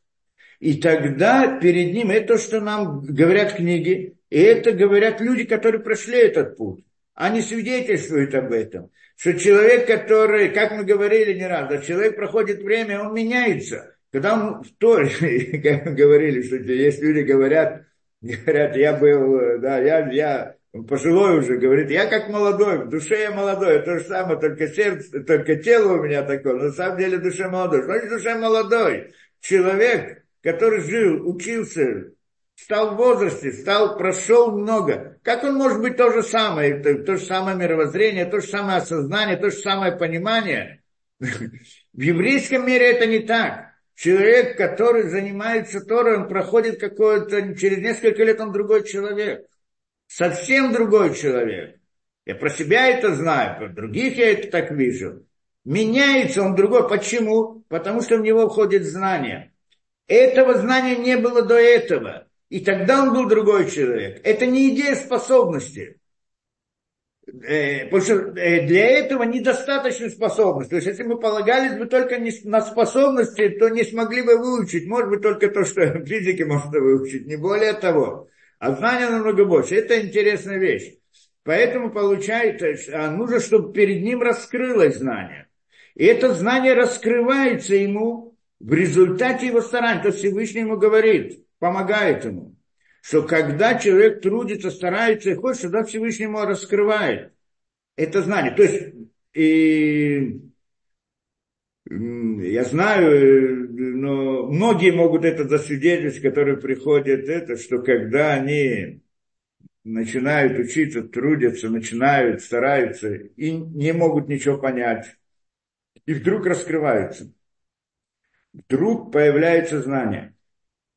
И тогда перед ним это то, что нам говорят книги, и это говорят люди, которые прошли этот путь. Они свидетельствуют об этом. Что человек, который, как мы говорили не раз, да, человек проходит время, он меняется. Когда он в Торе, как мы говорили, что есть люди говорят, говорят, я был, да, я, я пожилой уже, говорит, я как молодой, в душе я молодой, то же самое, только сердце, только тело у меня такое, но на самом деле душе молодой. Значит, душе молодой. Человек, который жил, учился, стал в возрасте, стал, прошел много. Как он может быть то же самое, то, то же самое мировоззрение, то же самое осознание, то же самое понимание? В еврейском мире это не так. Человек, который занимается Торой, он проходит какое-то, через несколько лет он другой человек. Совсем другой человек. Я про себя это знаю, про других я это так вижу. Меняется он другой. Почему? Потому что в него входит знание. Этого знания не было до этого. И тогда он был другой человек. Это не идея способности. Э, потому что э, для этого недостаточно способности. То есть, если мы полагались бы только на способности, то не смогли бы выучить. Может быть, только то, что в физике можно выучить, не более того. А знания намного больше. Это интересная вещь. Поэтому получается, а нужно, чтобы перед ним раскрылось знание. И это знание раскрывается ему в результате его стараний. То Всевышний ему говорит, помогает ему что когда человек трудится, старается и хочет, тогда Всевышний ему раскрывает это знание. То есть, и, я знаю, но многие могут это засвидетельствовать, которые приходят, это, что когда они начинают учиться, трудятся, начинают, стараются и не могут ничего понять, и вдруг раскрываются. Вдруг появляется знание.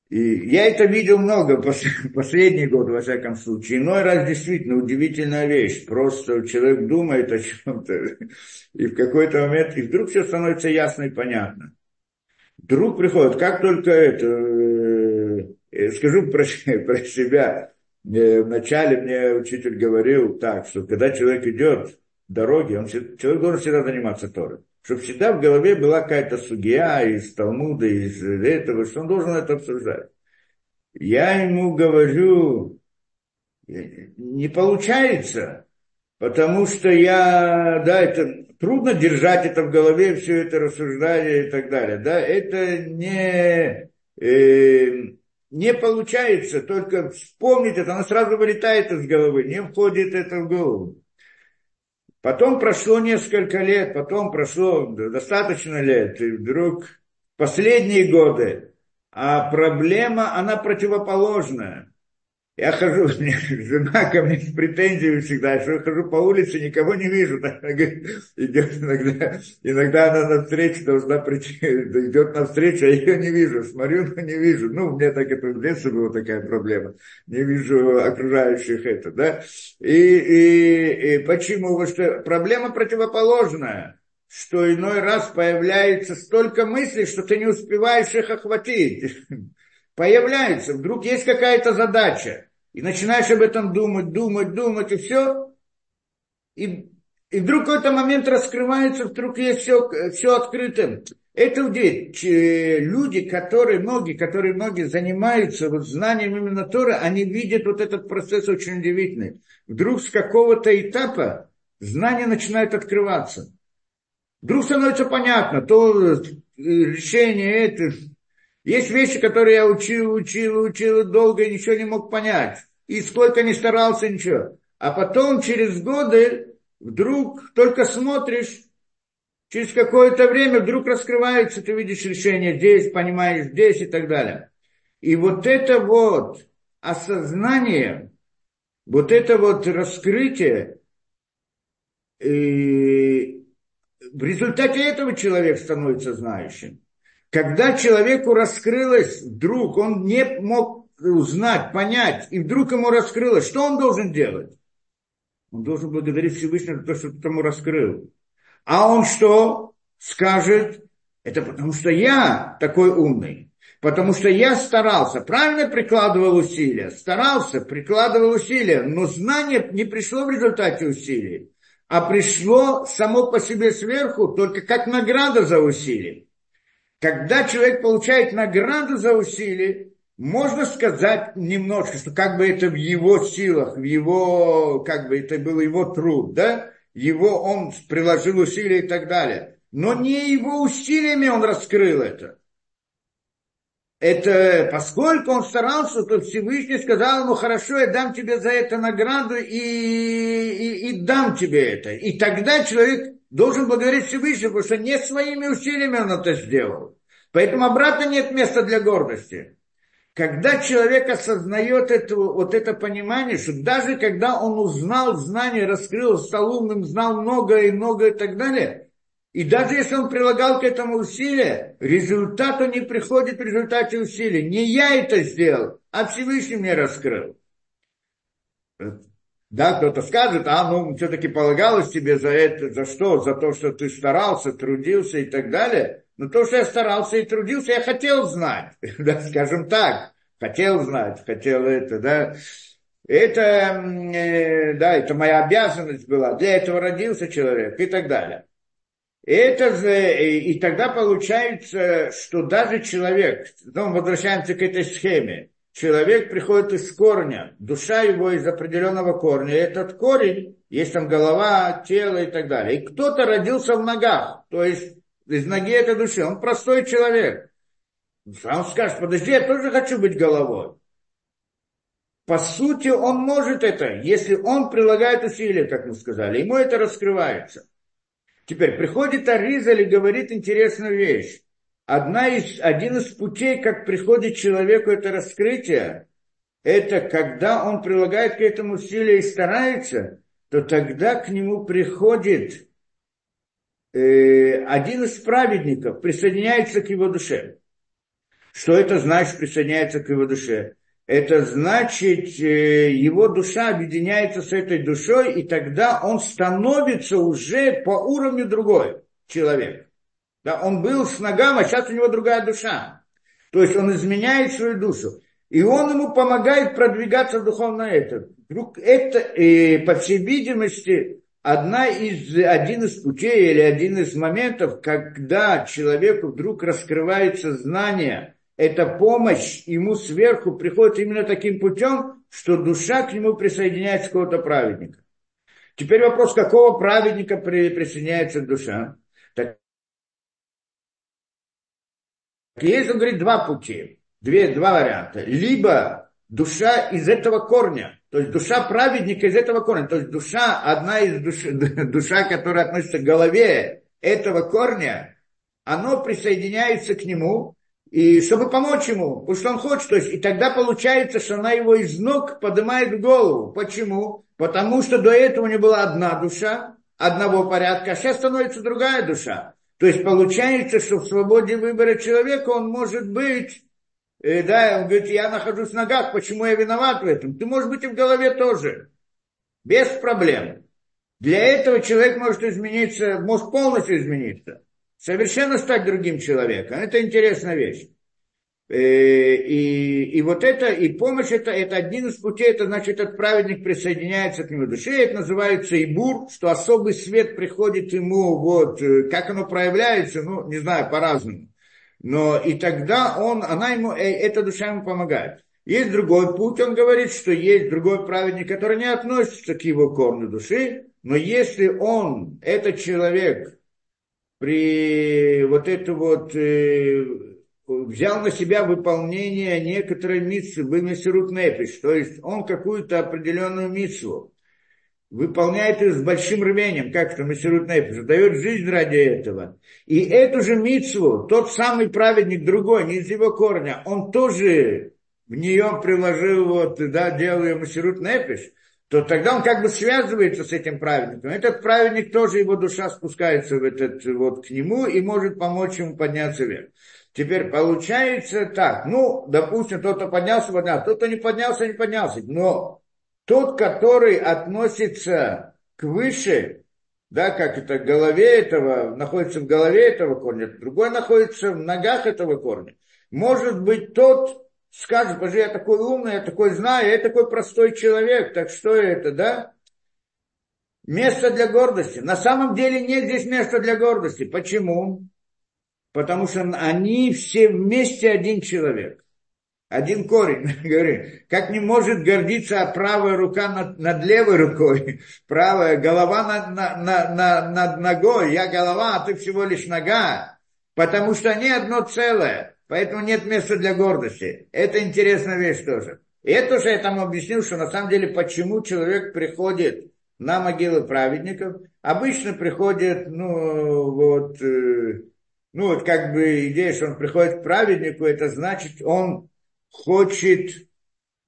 И я это видел много, последний год, во всяком случае. Иной раз действительно удивительная вещь. Просто человек думает о чем-то, и в какой-то момент, и вдруг все становится ясно и понятно. Вдруг приходит, как только это, э, э, скажу про, про себя, вначале мне учитель говорил так, что когда человек идет дороги, он, человек должен всегда заниматься Торой чтобы всегда в голове была какая-то судья из Талмуда, из этого, что он должен это обсуждать. Я ему говорю, не получается, потому что я, да, это трудно держать это в голове, все это рассуждать и так далее, да, это не, э, не получается, только вспомнить это, оно сразу вылетает из головы, не входит это в голову. Потом прошло несколько лет, потом прошло достаточно лет, и вдруг последние годы, а проблема, она противоположная. Я хожу, жена ко мне с претензиями всегда, что я хожу по улице, никого не вижу. Идет иногда, иногда она на встречу должна прийти, идет на встречу, а ее не вижу. Смотрю, но не вижу. Ну, у меня так это в детстве была такая проблема. Не вижу окружающих это, да. И, и, и почему? Потому что проблема противоположная что иной раз появляется столько мыслей, что ты не успеваешь их охватить. Появляется, вдруг есть какая-то задача и начинаешь об этом думать, думать, думать, и все. И, и вдруг какой-то момент раскрывается, вдруг есть все, все открыто. Это люди, которые, многие, которые многие занимаются вот знанием именно Тора, они видят вот этот процесс очень удивительный. Вдруг с какого-то этапа знания начинают открываться. Вдруг становится понятно, то э, решение это. Есть вещи, которые я учил, учил, учил долго и ничего не мог понять. И сколько не старался, ничего. А потом через годы вдруг только смотришь, Через какое-то время вдруг раскрывается, ты видишь решение здесь, понимаешь здесь и так далее. И вот это вот осознание, вот это вот раскрытие, и в результате этого человек становится знающим. Когда человеку раскрылось вдруг, он не мог узнать, понять, и вдруг ему раскрылось, что он должен делать? Он должен благодарить Всевышнего за то, что ты ему раскрыл. А он что скажет? Это потому что я такой умный. Потому что я старался, правильно прикладывал усилия, старался, прикладывал усилия, но знание не пришло в результате усилий, а пришло само по себе сверху только как награда за усилия. Когда человек получает награду за усилия, можно сказать немножко, что как бы это в его силах, в его, как бы это был его труд, да? его он приложил усилия и так далее. Но не его усилиями он раскрыл это. Это поскольку он старался, то Всевышний сказал ему, хорошо, я дам тебе за это награду и, и, и дам тебе это. И тогда человек должен благодарить Всевышнего, потому что не своими усилиями он это сделал. Поэтому обратно нет места для гордости. Когда человек осознает это, вот это понимание, что даже когда он узнал знание, раскрыл, стал знал много и много и так далее, и даже если он прилагал к этому усилия, результату не приходит в результате усилий. Не я это сделал, а Всевышний мне раскрыл. Да, кто-то скажет, а ну все-таки полагалось тебе за это, за что? За то, что ты старался, трудился и так далее. Но то, что я старался и трудился, я хотел знать, да, скажем так, хотел знать, хотел это, да. Это, э, да, это моя обязанность была, для этого родился человек и так далее. Это же, и тогда получается, что даже человек, ну, возвращаемся к этой схеме, человек приходит из корня, душа его из определенного корня, и этот корень, есть там голова, тело и так далее. И кто-то родился в ногах, то есть из ноги этой души. Он простой человек. Он скажет, подожди, я тоже хочу быть головой. По сути, он может это, если он прилагает усилия, как мы сказали, ему это раскрывается. Теперь приходит Аризаль и говорит интересную вещь. Одна из, один из путей, как приходит человеку это раскрытие, это когда он прилагает к этому усилия и старается, то тогда к нему приходит Э, один из праведников присоединяется к его душе. Что это значит присоединяется к его душе? Это значит, э, его душа объединяется с этой душой, и тогда он становится уже по уровню другой человек. Да, он был с ногами, а сейчас у него другая душа. То есть он изменяет свою душу. И он ему помогает продвигаться в духовное это. Вдруг это, и, по всей видимости, одна из, один из путей или один из моментов, когда человеку вдруг раскрывается знание, эта помощь ему сверху приходит именно таким путем, что душа к нему присоединяется какого-то праведника. Теперь вопрос, какого праведника при, присоединяется душа? Так, есть, он говорит, два пути, две, два варианта. Либо душа из этого корня, то есть душа праведника из этого корня. То есть душа, одна из душ, душа, которая относится к голове этого корня, оно присоединяется к нему, и чтобы помочь ему, потому что он хочет. То есть, и тогда получается, что она его из ног поднимает в голову. Почему? Потому что до этого у него была одна душа, одного порядка, а сейчас становится другая душа. То есть получается, что в свободе выбора человека он может быть э, да, он говорит, я нахожусь в ногах, почему я виноват в этом? Ты можешь быть и в голове тоже, без проблем. Для этого человек может измениться, может полностью измениться, совершенно стать другим человеком. Это интересная вещь. Э, и, и вот это, и помощь, это, это один из путей, это значит, этот праведник присоединяется к нему душе, это называется ибур, что особый свет приходит ему, вот, э, как оно проявляется, ну, не знаю, по-разному. Но и тогда он, она ему, э, эта душа ему помогает. Есть другой путь, он говорит, что есть другой праведник, который не относится к его корню души, но если он, этот человек, при вот это вот взял на себя выполнение некоторой митсвы, бымесирут непиш, то есть он какую-то определенную митсву выполняет ее с большим рвением, как это месирут непиш, дает жизнь ради этого. И эту же митсву, тот самый праведник, другой, не из его корня, он тоже в нее приложил, вот, да, делал ее месирут непиш, то тогда он как бы связывается с этим праведником. Этот праведник тоже, его душа спускается в этот, вот, к нему и может помочь ему подняться вверх. Теперь получается так, ну, допустим, тот-то поднялся, поднялся, тот-то не поднялся, не поднялся, но тот, который относится к выше, да, как это, голове этого, находится в голове этого корня, другой находится в ногах этого корня. Может быть, тот скажет, боже, я такой умный, я такой знаю, я такой простой человек, так что это, да? Место для гордости. На самом деле нет здесь места для гордости. Почему? потому что они все вместе один человек. Один корень, говорю, как не может гордиться правая рука над, над левой рукой, правая голова над, над, над, над ногой, я голова, а ты всего лишь нога, потому что они одно целое, поэтому нет места для гордости. Это интересная вещь тоже. И это уже я там объяснил, что на самом деле, почему человек приходит на могилы праведников, обычно приходит, ну, вот, э, ну вот как бы идея, что он приходит к праведнику, это значит, он хочет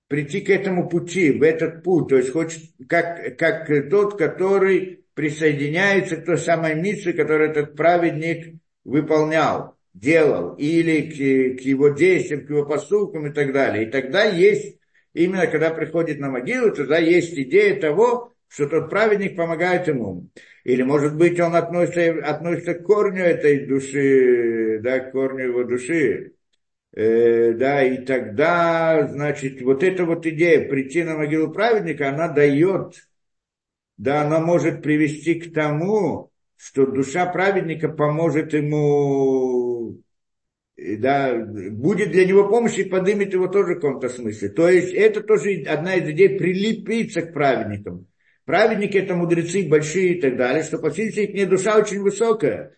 прийти к этому пути, в этот путь, то есть хочет, как, как тот, который присоединяется к той самой миссии, которую этот праведник выполнял, делал, или к, к его действиям, к его поступкам и так далее. И тогда есть, именно когда приходит на могилу, тогда есть идея того, что тот праведник помогает ему. Или, может быть, он относится, относится к корню этой души, да, к корню его души. Э, да, и тогда, значит, вот эта вот идея прийти на могилу праведника, она дает, да, она может привести к тому, что душа праведника поможет ему, да, будет для него помощь и поднимет его тоже в каком-то смысле. То есть это тоже одна из идей прилепиться к праведникам. Праведники это мудрецы большие и так далее, что по сути их душа очень высокая.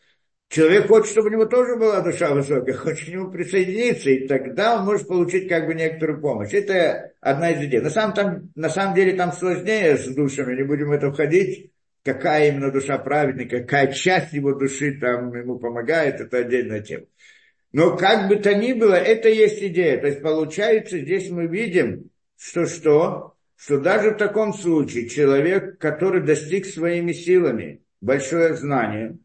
Человек хочет, чтобы у него тоже была душа высокая, хочет к нему присоединиться, и тогда он может получить как бы некоторую помощь. Это одна из идей. На самом, там, на самом деле там сложнее с душами, не будем в это входить. Какая именно душа праведника, какая часть его души там ему помогает, это отдельная тема. Но как бы то ни было, это есть идея. То есть получается, здесь мы видим, что что? что даже в таком случае человек, который достиг своими силами большое знание,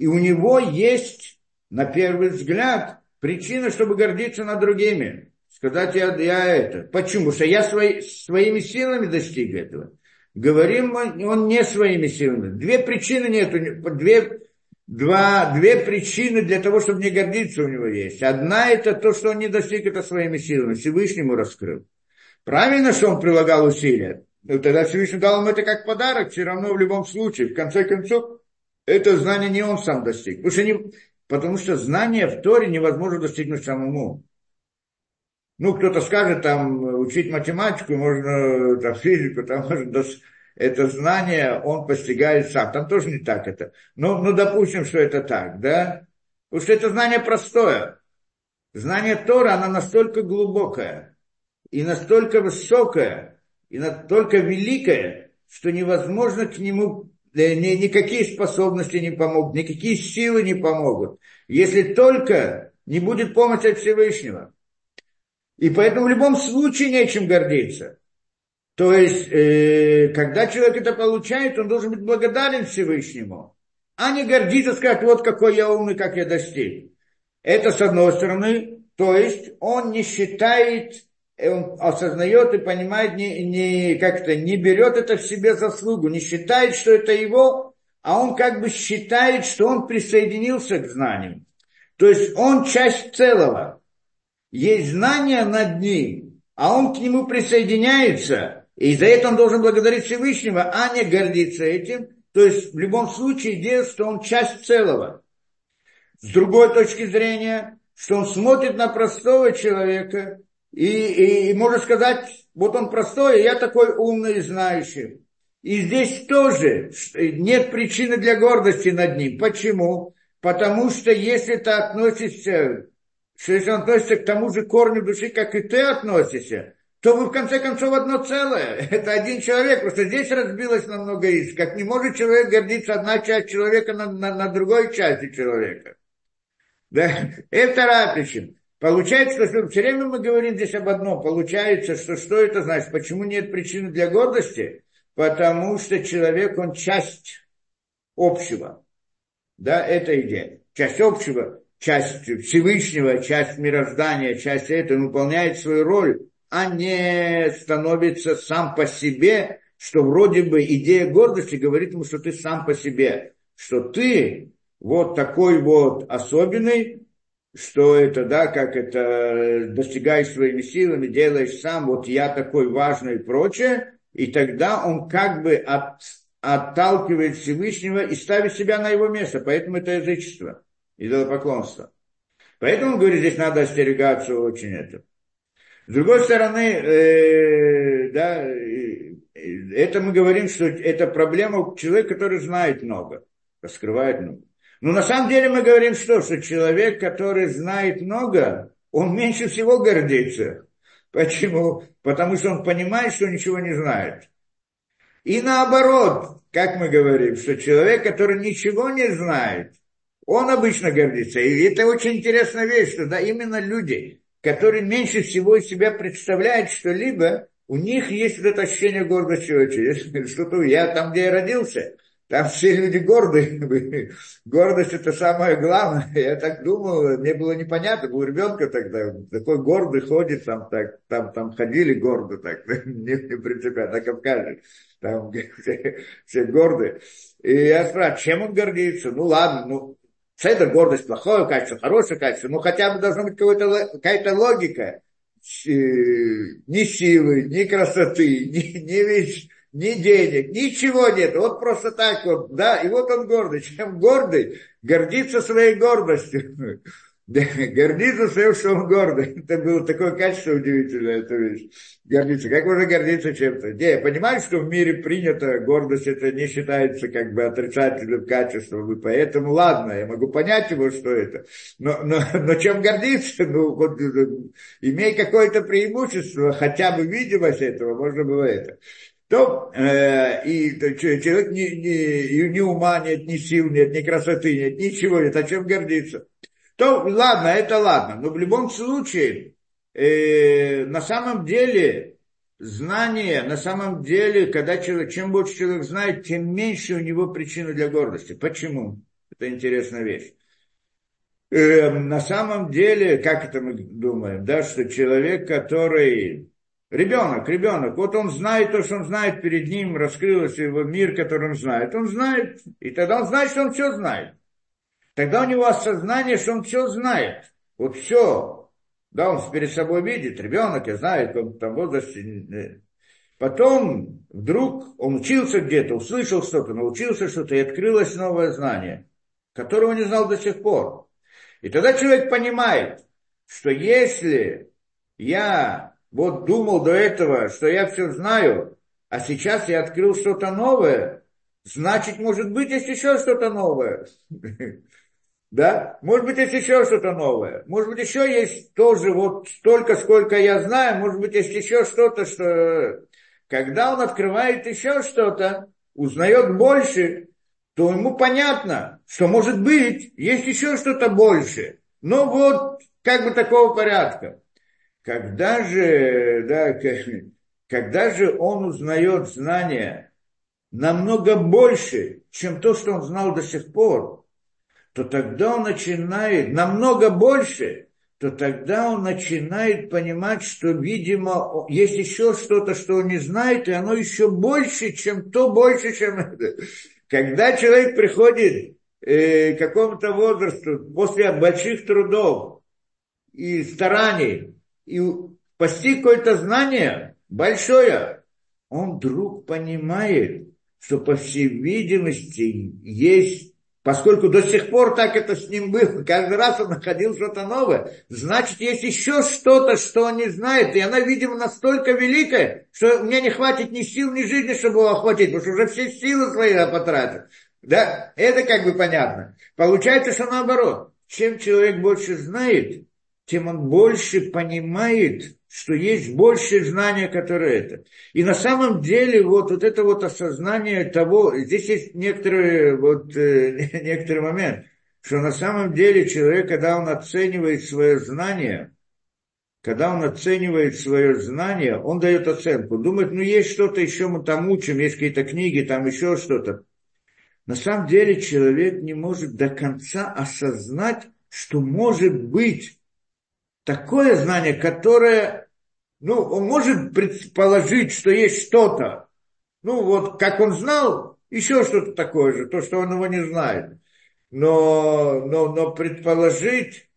и у него есть, на первый взгляд, причина, чтобы гордиться над другими. Сказать, я, я это. Почему? Потому что я свои, своими силами достиг этого. Говорим он не своими силами. Две причины нету, две, два, две причины для того, чтобы не гордиться у него есть. Одна это то, что он не достиг это своими силами, Всевышнему раскрыл. Правильно, что он прилагал усилия. Но тогда Всевышний дал ему это как подарок, все равно в любом случае. В конце концов, это знание не он сам достиг. Потому что, не, потому что знание в Торе невозможно достигнуть самому. Ну, кто-то скажет, там, учить математику, можно, там, физику, там, можно, это знание он постигает сам. Там тоже не так это. Ну, ну, допустим, что это так, да? Потому что это знание простое. Знание Тора, оно настолько глубокое и настолько высокое, и настолько великое, что невозможно к нему, э, никакие способности не помогут, никакие силы не помогут, если только не будет помощи от Всевышнего. И поэтому в любом случае нечем гордиться. То есть, э, когда человек это получает, он должен быть благодарен Всевышнему, а не гордиться, сказать, вот какой я умный, как я достиг. Это с одной стороны, то есть он не считает он осознает и понимает, не, не, как это, не берет это в себе заслугу, не считает, что это его, а он как бы считает, что он присоединился к знаниям. То есть он часть целого. есть знание над ним, а он к нему присоединяется, и за это он должен благодарить Всевышнего, а не гордиться этим. То есть в любом случае идея, что он часть целого. С другой точки зрения, что он смотрит на простого человека и, и, и может сказать, вот он простой, а я такой умный и знающий. И здесь тоже нет причины для гордости над ним. Почему? Потому что если ты относишься, что если он относится к тому же корню души, как и ты относишься, то вы в конце концов одно целое. Это один человек. Просто здесь разбилось на много из. Как не может человек гордиться одна часть человека на, на, на другой части человека. Да? Это причина. Получается, что все время мы говорим здесь об одном. Получается, что что это значит? Почему нет причины для гордости? Потому что человек, он часть общего. Да, это идея. Часть общего, часть Всевышнего, часть мироздания, часть этого выполняет свою роль, а не становится сам по себе, что вроде бы идея гордости говорит ему, что ты сам по себе, что ты вот такой вот особенный, что это, да, как это достигаешь своими силами, делаешь сам, вот я такой важный и прочее, и тогда он как бы от, отталкивает Всевышнего и ставит себя на его место, поэтому это язычество, идолопоклонство. Поэтому, говорит, здесь надо остерегаться очень этого. С другой стороны, э, да, это мы говорим, что это проблема человека, который знает много, раскрывает много. Но на самом деле мы говорим что? Что человек, который знает много, он меньше всего гордится. Почему? Потому что он понимает, что ничего не знает. И наоборот, как мы говорим, что человек, который ничего не знает, он обычно гордится. И это очень интересная вещь, что да, именно люди, которые меньше всего из себя представляют что-либо, у них есть вот это ощущение гордости. Что-то я там, где я родился, там все люди гордые. Гордость это самое главное. Я так думал, мне было непонятно, был ребенка тогда, такой гордый ходит, там, так, там, там ходили гордо так, не, не принципиально, на Кавказе. Там все, все гордые. И я спрашиваю, чем он гордится? Ну ладно, ну, это гордость плохое качество, хорошее качество, ну хотя бы должна быть какая-то логика. Ни силы, ни красоты, ни, ни вещь ни денег, ничего нет. Вот просто так вот, да, и вот он гордый. Чем гордый? Гордится своей гордостью. гордится своим, что он гордый. Это было такое качество удивительное, эта вещь. Гордиться. Как можно гордиться чем-то? Не, я понимаю, что в мире принято, гордость это не считается как бы отрицательным качеством, и поэтому ладно, я могу понять его, что это. Но, но, но чем гордиться? Ну, вот, имей какое-то преимущество, хотя бы видимость этого, можно было это то э, и то, человек ни, ни, ни ума нет, ни сил нет, ни красоты нет, ничего нет, о чем гордиться. То ладно, это ладно, но в любом случае, э, на самом деле, знание, на самом деле, когда человек, чем больше человек знает, тем меньше у него причины для гордости. Почему? Это интересная вещь. Э, на самом деле, как это мы думаем, да, что человек, который Ребенок, ребенок, вот он знает то, что он знает, перед ним раскрылся его мир, который он знает. Он знает, и тогда он знает, что он все знает. Тогда у него осознание, что он все знает. Вот все. Да, он перед собой видит, ребенок, я знаю, он там возрасте. Потом вдруг он учился где-то, услышал что-то, научился что-то, и открылось новое знание, которого не знал до сих пор. И тогда человек понимает, что если я вот думал до этого, что я все знаю, а сейчас я открыл что-то новое, значит, может быть, есть еще что-то новое. Да? Может быть, есть еще что-то новое. Может быть, еще есть тоже вот столько, сколько я знаю. Может быть, есть еще что-то, что... Когда он открывает еще что-то, узнает больше, то ему понятно, что, может быть, есть еще что-то больше. Но вот как бы такого порядка. Когда же, да, когда же он узнает знания намного больше, чем то, что он знал до сих пор, то тогда он начинает, намного больше, то тогда он начинает понимать, что, видимо, есть еще что-то, что он не знает, и оно еще больше, чем то, больше, чем это. Когда человек приходит э, к какому-то возрасту после больших трудов, и стараний, и постиг какое-то знание большое, он вдруг понимает, что, по всей видимости, есть Поскольку до сих пор так это с ним было, каждый раз он находил что-то новое, значит, есть еще что-то, что он не знает, и она, видимо, настолько великая, что мне не хватит ни сил, ни жизни, чтобы его охватить, потому что уже все силы свои потратил. Да, это как бы понятно. Получается, что наоборот, чем человек больше знает, тем он больше понимает, что есть больше знания, которое это. И на самом деле вот, вот это вот осознание того, здесь есть некоторый, вот, э, некоторый момент, что на самом деле человек, когда он оценивает свое знание, когда он оценивает свое знание, он дает оценку, думает, ну есть что-то еще мы там учим, есть какие-то книги, там еще что-то. На самом деле человек не может до конца осознать, что может быть такое знание, которое, ну, он может предположить, что есть что-то. Ну, вот как он знал, еще что-то такое же, то, что он его не знает. Но, но, но предположить,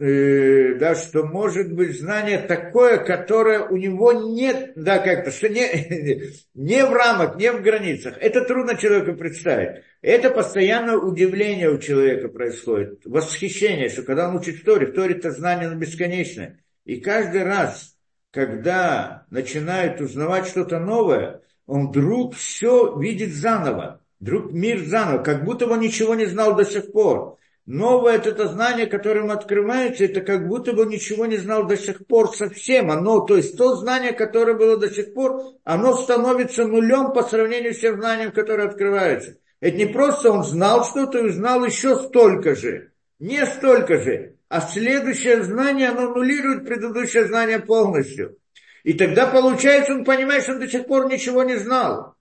э, да, что может быть знание такое, которое у него нет, да, как-то, что не, не в рамках, не в границах. Это трудно человеку представить. Это постоянное удивление у человека происходит, восхищение, что когда он учит Торе, в Торе это знание бесконечное. И каждый раз, когда начинает узнавать что-то новое, он вдруг все видит заново, вдруг мир заново, как будто он ничего не знал до сих пор. Новое это, это знание, которым открывается, это как будто бы ничего не знал до сих пор совсем. Оно, то есть то знание, которое было до сих пор, оно становится нулем по сравнению с тем знанием, которое открывается. Это не просто он знал что-то и узнал еще столько же. Не столько же. А следующее знание, оно аннулирует предыдущее знание полностью. И тогда получается, он понимает, что он до сих пор ничего не знал.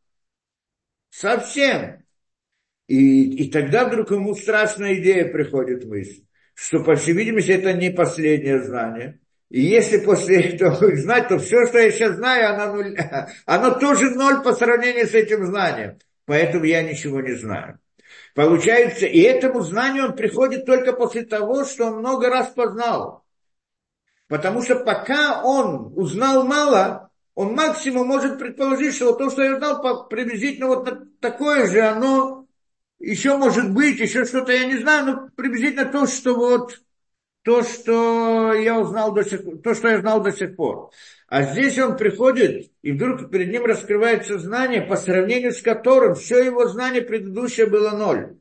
Совсем. И, и тогда вдруг ему страшная идея приходит мысль, что, по всей видимости, это не последнее знание. И если после этого знать, то все, что я сейчас знаю, оно, нуль, оно тоже ноль по сравнению с этим знанием поэтому я ничего не знаю. Получается, и этому знанию он приходит только после того, что он много раз познал. Потому что пока он узнал мало, он максимум может предположить, что то, что я узнал, приблизительно вот такое же, оно еще может быть, еще что-то я не знаю, но приблизительно то, что вот то, что я узнал до сих, то, что я знал до сих пор. А здесь он приходит, и вдруг перед ним раскрывается знание, по сравнению с которым все его знание предыдущее было ноль.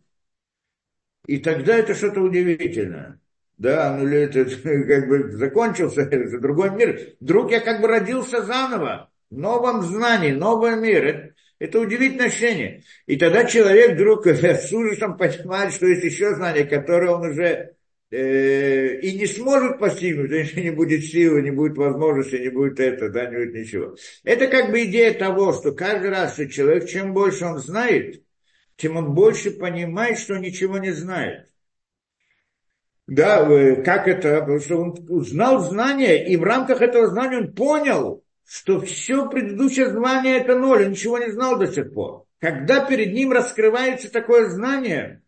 И тогда это что-то удивительное. Да, ну это как бы закончился, это другой мир. Вдруг я как бы родился заново, в новом знании, новый мир. Это, удивительное ощущение. И тогда человек вдруг с ужасом понимает, что есть еще знание, которое он уже Э, и не сможет постигнуть, если не будет силы, не будет возможности, не будет это, да, не будет ничего. Это как бы идея того, что каждый раз, что человек, чем больше он знает, тем он больше понимает, что ничего не знает. Да, э, как это? Потому что он узнал знание, и в рамках этого знания он понял, что все предыдущее знание это ноль, он ничего не знал до сих пор. Когда перед ним раскрывается такое знание,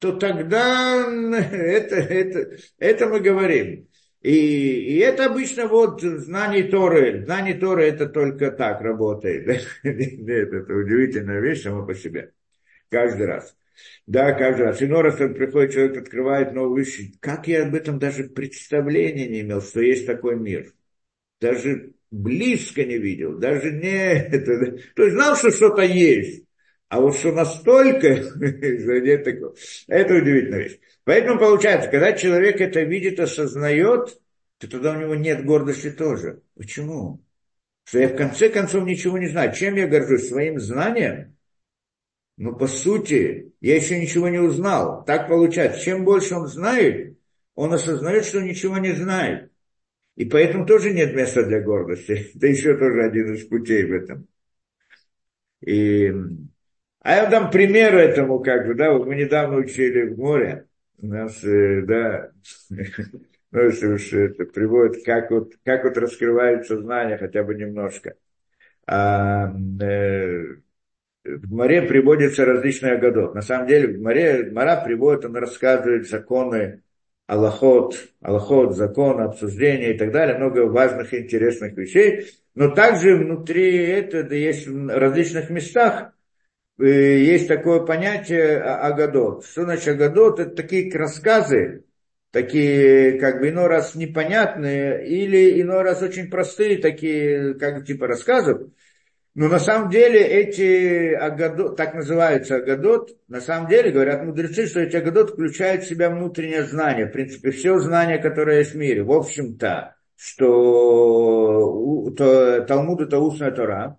то тогда это, это, это мы говорим. И, и это обычно вот знание Торы. Знание Торы это только так работает. Это удивительная вещь сама по себе. Каждый раз. Да, каждый раз. Иной раз приходит человек, открывает новую вещь. Как я об этом даже представления не имел, что есть такой мир. Даже близко не видел, даже не... Это, то есть знал, что что-то есть. А вот что настолько, это удивительная вещь. Поэтому получается, когда человек это видит, осознает, то тогда у него нет гордости тоже. Почему? Что я в конце концов ничего не знаю. Чем я горжусь? Своим знанием? Ну, по сути, я еще ничего не узнал. Так получается. Чем больше он знает, он осознает, что ничего не знает. И поэтому тоже нет места для гордости. Это еще тоже один из путей в этом. И а я дам пример этому, как бы, да, вот мы недавно учили в море, у нас, э, да, ну, если уж это приводит, как вот, как вот раскрывается знание хотя бы немножко. А, э, в море приводится различные годов. На самом деле в море Мара приводит, он рассказывает законы аллахот, аллахот, закон, обсуждения и так далее, много важных и интересных вещей. Но также внутри этого есть в различных местах э, есть такое понятие агадот. Что значит агадот? Это такие рассказы, такие как бы иной раз непонятные или иной раз очень простые, такие как типа рассказов, но на самом деле эти агадот, так называются агадот, на самом деле говорят мудрецы, что эти агадот включают в себя внутреннее знание, в принципе, все знание, которое есть в мире. В общем-то, что то, Талмуд это устная Тора,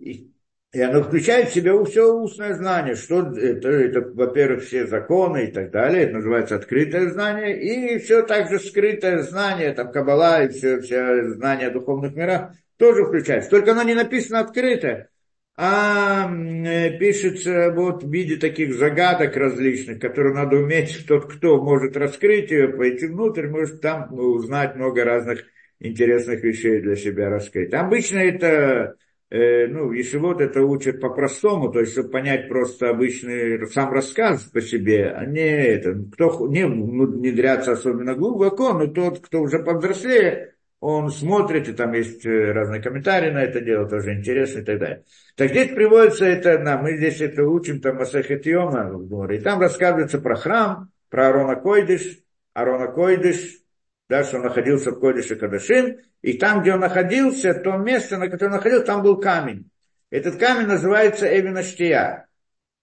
и, и оно включает в себя все устное знание, что это, это во-первых, все законы и так далее, это называется открытое знание, и все также скрытое знание, там Кабала и все, все знания о духовных мирах, тоже включается. Только оно не написано открыто, а э, пишется вот в виде таких загадок различных, которые надо уметь, тот, кто может раскрыть ее, пойти внутрь, может там узнать много разных интересных вещей для себя раскрыть. Обычно это, э, ну, если вот это учат по-простому, то есть, чтобы понять просто обычный сам рассказ по себе, а не это, кто не внедряться особенно глубоко, но тот, кто уже повзрослее, он смотрит, и там есть э, разные комментарии на это дело, тоже интересно и так далее. Так здесь приводится это, на, мы здесь это учим, там Масахет Йома, и там рассказывается про храм, про Арона Койдыш, Арона Койдыш, да, что он находился в Койдыше Кадашин, и там, где он находился, то место, на котором он находился, там был камень. Этот камень называется Эвинаштия.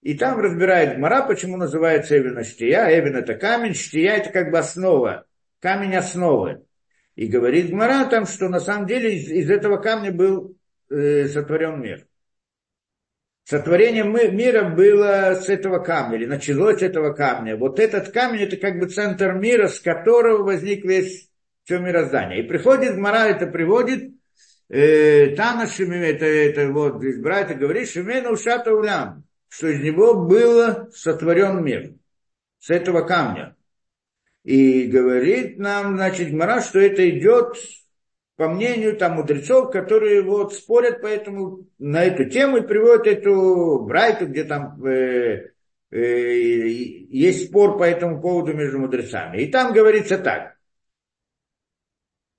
И там разбирает Гмара, почему называется Эвинаштия. Эвин это камень, Штия это как бы основа, камень основы. И говорит Гмара там, что на самом деле из, из этого камня был э, сотворен мир. Сотворение мира было с этого камня, или началось с этого камня. Вот этот камень, это как бы центр мира, с которого возник весь все мироздание. И приходит Гмара, это приводит, э, Тана Шимим, это, это вот здесь братья говорит, Шимена Ушата Улям, что из него был сотворен мир, с этого камня. И говорит нам, значит, Мара, что это идет по мнению там мудрецов, которые вот спорят поэтому на эту тему и приводят эту брайту, где там э, э, есть спор по этому поводу между мудрецами. И там говорится так.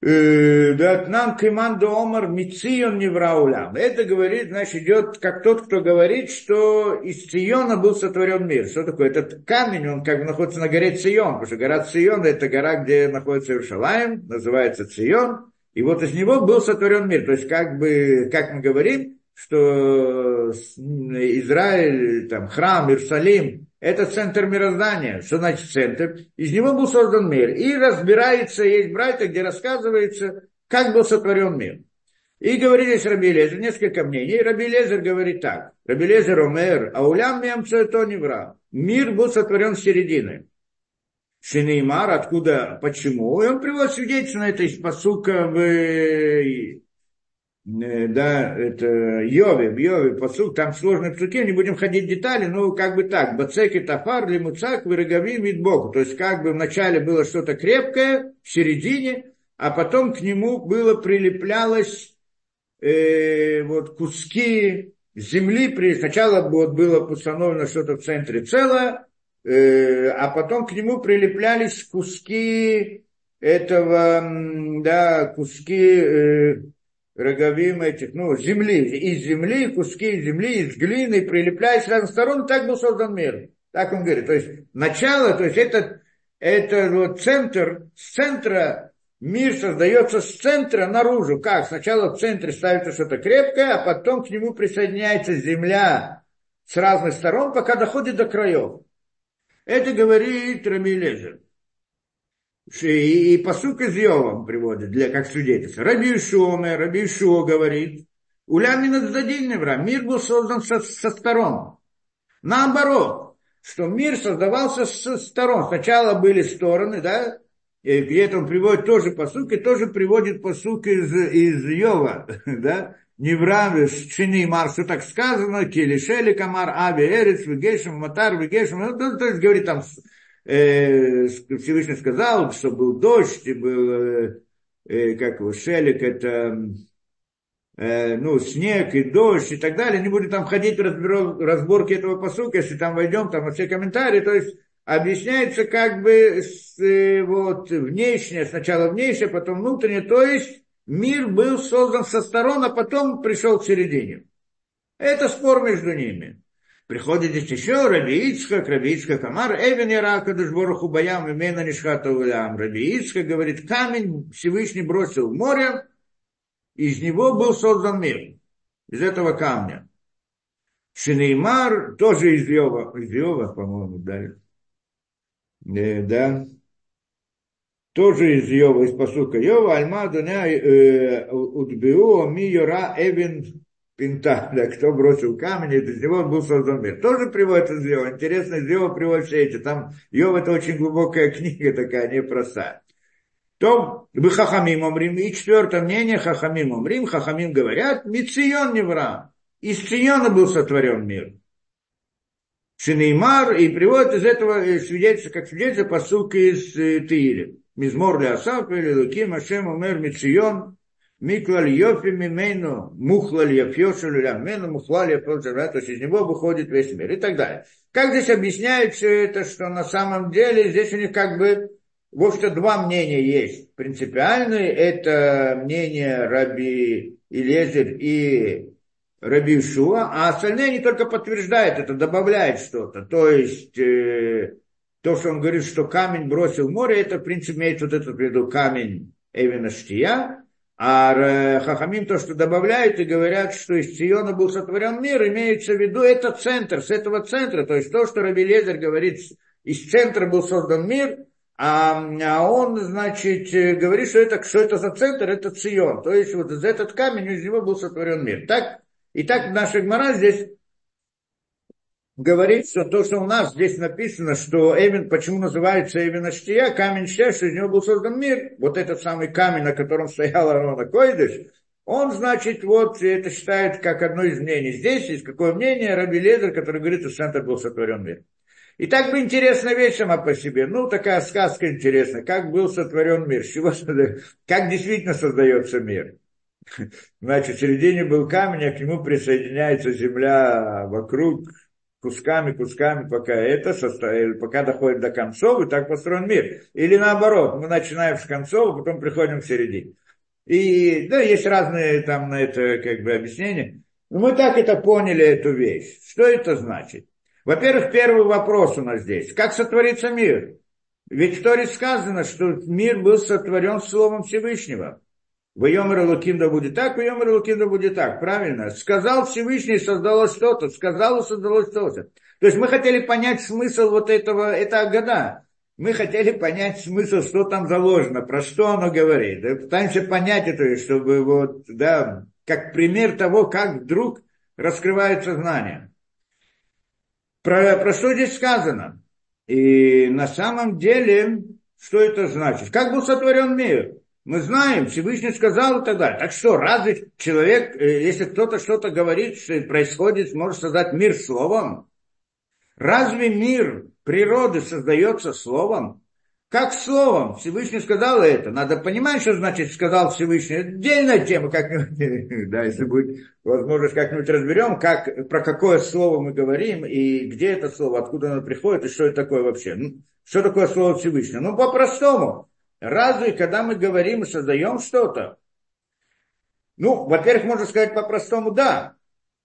Э, нам команда Омар Мицион не враулям. Это говорит, значит, идет как тот, кто говорит, что из Циона был сотворен мир. Что такое? Этот камень, он как бы находится на горе Цион, потому что гора Цион это гора, где находится Иерушалаем, называется Цион. И вот из него был сотворен мир. То есть, как бы, как мы говорим, что Израиль, там, храм, Иерусалим, это центр мироздания. Что значит центр? Из него был создан мир. И разбирается, есть братья, где рассказывается, как был сотворен мир. И говорит здесь Раби Лезер, несколько мнений. И Раби Лезер говорит так. Раби Лезер Омер, а улям мемцо то не вра. Мир был сотворен с середины. Шинеймар, откуда, почему? И он приводит свидетельство на это из посука в Э, да, это Йови, Йови, посук, там сложные псуки, не будем ходить в детали, но как бы так, бацеки тафар, лимуцак, вырогови, мидбоку. То есть как бы вначале было что-то крепкое, в середине, а потом к нему было прилеплялось э, вот куски земли, при, сначала вот было установлено что-то в центре целое, э, а потом к нему прилеплялись куски этого, да, куски э, роговим этих, ну, земли, из земли, куски земли, из глины, прилепляясь с разных сторон, так был создан мир. Так он говорит. То есть начало, то есть это, это вот центр, с центра мир создается с центра наружу. Как? Сначала в центре ставится что-то крепкое, а потом к нему присоединяется земля с разных сторон, пока доходит до краев. Это говорит Рамилезер. И, и посук из Йова приводит, для, как свидетельство. Раби Ишуоме, говорит, Улямина Задильневра, мир был создан со, со сторон. Наоборот, что мир создавался со сторон. Сначала были стороны, да, и где он приводит тоже посук, и тоже приводит посук из, из Йова, да, Невра, Шини Мар, что так сказано, Келишели Камар, Ави Эрец, Вегешем, Матар, Вегешем, ну, то есть говорит там э, Всевышний сказал, что был дождь, и был, э, э, как его, шелик, это, э, ну, снег и дождь и так далее. Не буду там ходить в разбор, разборки этого посука, если там войдем, там все комментарии, то есть объясняется как бы с, э, вот, внешнее, сначала внешнее, потом внутреннее, то есть мир был создан со сторон, а потом пришел к середине. Это спор между ними. Приходит еще Раби Ицхак, Раби Ицхак Амар, Эвен Ярака Душбораху Баям, Имена Нишхата Улям. Раби Ицхак говорит, камень Всевышний бросил в море, из него был создан мир, из этого камня. Шинеймар тоже из Йова, из Йова, по-моему, да. Э, да. Тоже из Йова, из посука Йова, Альма Дуня э, Удбиу, Ми Йора Эвен Пинта, да, кто бросил камень, из него был создан мир. Тоже приводит из Йова. Интересно, из Йова приводит все эти. Там Йова это очень глубокая книга такая, непростая. То вы Хахамим Омрим, и четвертое мнение Хахамим Омрим, Хахамим говорят, Мицион Невра. Из Циона был сотворен мир. Шинеймар, и приводит из этого э, свидетельство, как свидетельство посылка из э, Тиири. Мизмор ли Асаф, или Луким, Ашем, Умер, Мицион, Миклаль Йофи Мимену, Мухлаль Яфьошель Лямену, Мухлаль Яфьошель то есть из него выходит весь мир и так далее. Как здесь объясняют все это, что на самом деле здесь у них как бы, в общем-то, два мнения есть. Принципиальные, это мнение Раби Илезер и Раби Шуа, а остальные они только подтверждают это, добавляют что-то. То есть, э, то, что он говорит, что камень бросил в море, это, в принципе, имеет вот этот в виду камень Эвина Штия, а Хахамим то, что добавляют и говорят, что из Циона был сотворен мир, имеется в виду это центр, с этого центра, то есть то, что Раби Лезер говорит, из центра был создан мир, а, а он, значит, говорит, что это, что это за центр, это Цион, то есть вот из этот камень, из него был сотворен мир. Так и так наша Гмара здесь говорит, что то, что у нас здесь написано, что Эвен, почему называется Эвен Аштия, камень Штия, что из него был создан мир, вот этот самый камень, на котором стоял Арона Койдыш, он, значит, вот это считает как одно из мнений. Здесь есть какое мнение Раби Лезер, который говорит, что центр был сотворен мир. И так бы интересная вещь сама по себе. Ну, такая сказка интересная. Как был сотворен мир? чего, как действительно создается мир? Значит, в середине был камень, а к нему присоединяется земля вокруг кусками, кусками, пока это состоит, пока доходит до концов, и так построен мир. Или наоборот, мы начинаем с концов, а потом приходим к середине. И да, есть разные там на это как бы объяснения. Но мы так это поняли, эту вещь. Что это значит? Во-первых, первый вопрос у нас здесь. Как сотворится мир? Ведь в Торе сказано, что мир был сотворен Словом Всевышнего. В Йомер Луким да будет так, в Йомер Луким да будет так. Правильно? Сказал Всевышний, создалось что-то. Сказал, создалось что-то. То есть мы хотели понять смысл вот этого, это года. Мы хотели понять смысл, что там заложено, про что оно говорит. Да, пытаемся понять это, чтобы вот, да, как пример того, как вдруг раскрывается знание. Про, про что здесь сказано? И на самом деле, что это значит? Как был сотворен мир? Мы знаем, Всевышний сказал и так что, разве человек, э, если кто-то что-то говорит, что происходит, может создать мир словом? Разве мир природы создается словом? Как словом? Всевышний сказал это. Надо понимать, что значит сказал Всевышний. Это отдельная тема, как-нибудь, да, если будет возможность, как-нибудь разберем, как, про какое слово мы говорим, и где это слово, откуда оно приходит, и что это такое вообще. Ну, что такое слово Всевышнего? Ну, по-простому. Разве, когда мы говорим создаем что-то, ну, во-первых, можно сказать по-простому, да,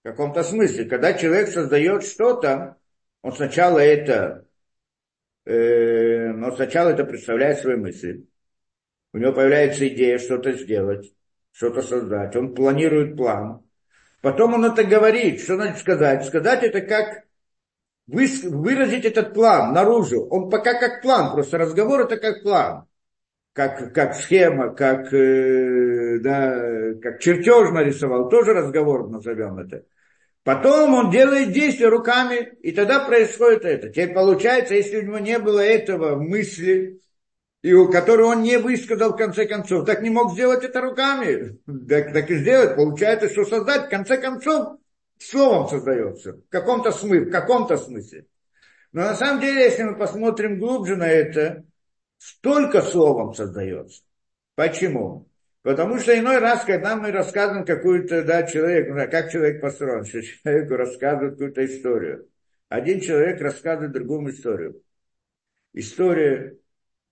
в каком-то смысле. Когда человек создает что-то, он сначала это, э, он сначала это представляет свои мысли. У него появляется идея что-то сделать, что-то создать. Он планирует план. Потом он это говорит. Что значит сказать? Сказать это как выразить этот план наружу. Он пока как план, просто разговор это как план как, как схема, как, э, да, как чертеж нарисовал, тоже разговор назовем это. Потом он делает действия руками, и тогда происходит это. Теперь получается, если у него не было этого мысли, и у которой он не высказал в конце концов, так не мог сделать это руками. Так, так и сделать. Получается, что создать в конце концов словом создается. В каком-то смысле, в каком-то смысле. Но на самом деле, если мы посмотрим глубже на это, столько словом создается. Почему? Потому что иной раз, когда мы рассказываем какую-то, да, человек, ну, как человек построен, что человеку рассказывают какую-то историю. Один человек рассказывает другому историю. история,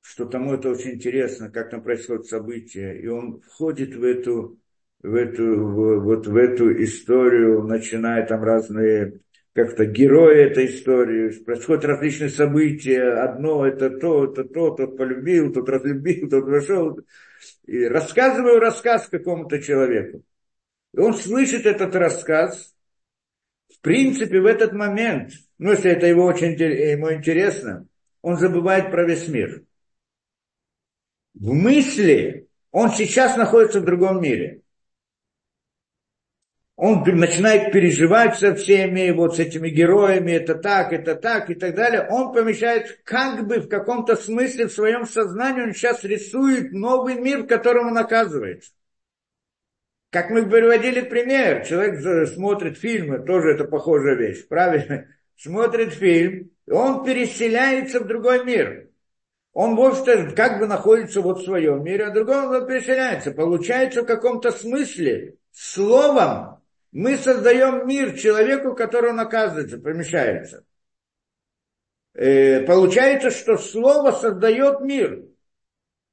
что тому это очень интересно, как там происходят события, и он входит в эту, в эту, в, вот в эту историю, начиная там разные как-то герои этой истории, происходят различные события, одно это то, это то, тот полюбил, тот разлюбил, тот вошел, и рассказываю рассказ какому-то человеку. И он слышит этот рассказ, в принципе, в этот момент, ну, если это его очень ему интересно, он забывает про весь мир. В мысли он сейчас находится в другом мире он начинает переживать со всеми, вот с этими героями, это так, это так и так далее, он помещает как бы в каком-то смысле в своем сознании, он сейчас рисует новый мир, в котором он оказывается. Как мы приводили пример, человек смотрит фильмы, тоже это похожая вещь, правильно? Смотрит фильм, и он переселяется в другой мир. Он, в как бы находится вот в своем мире, а другой он переселяется. Получается в каком-то смысле словом мы создаем мир человеку, который он оказывается, помещается. Э, получается, что слово создает мир.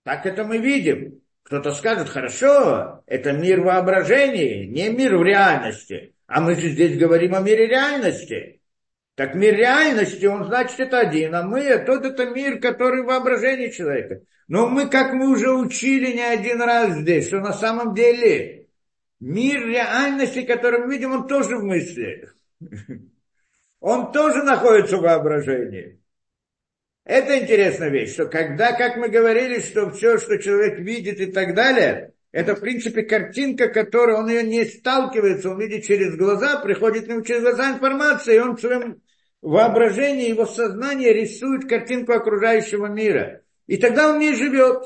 Так это мы видим. Кто-то скажет, хорошо, это мир воображения, не мир в реальности. А мы же здесь говорим о мире реальности. Так мир реальности, он значит это один, а мы, тот это мир, который воображение человека. Но мы, как мы уже учили не один раз здесь, что на самом деле Мир реальности, который мы видим, он тоже в мысли. Он тоже находится в воображении. Это интересная вещь, что когда, как мы говорили, что все, что человек видит и так далее, это, в принципе, картинка, которая он ее не сталкивается, он видит через глаза, приходит к нему через глаза информация, и он в своем воображении, его сознание рисует картинку окружающего мира. И тогда он не живет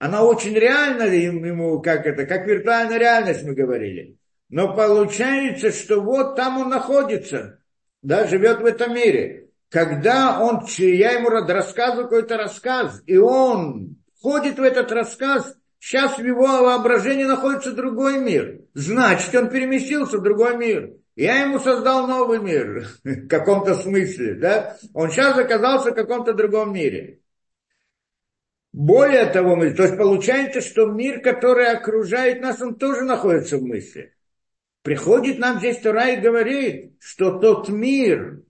она очень реальна ему, как это, как виртуальная реальность мы говорили. Но получается, что вот там он находится, да, живет в этом мире. Когда он, я ему рассказываю какой-то рассказ, и он входит в этот рассказ, сейчас в его воображении находится другой мир. Значит, он переместился в другой мир. Я ему создал новый мир в каком-то смысле, да? Он сейчас оказался в каком-то другом мире. Более того, мы, то есть получается, что мир, который окружает нас, он тоже находится в мысли. Приходит нам здесь Тора и говорит, что тот мир,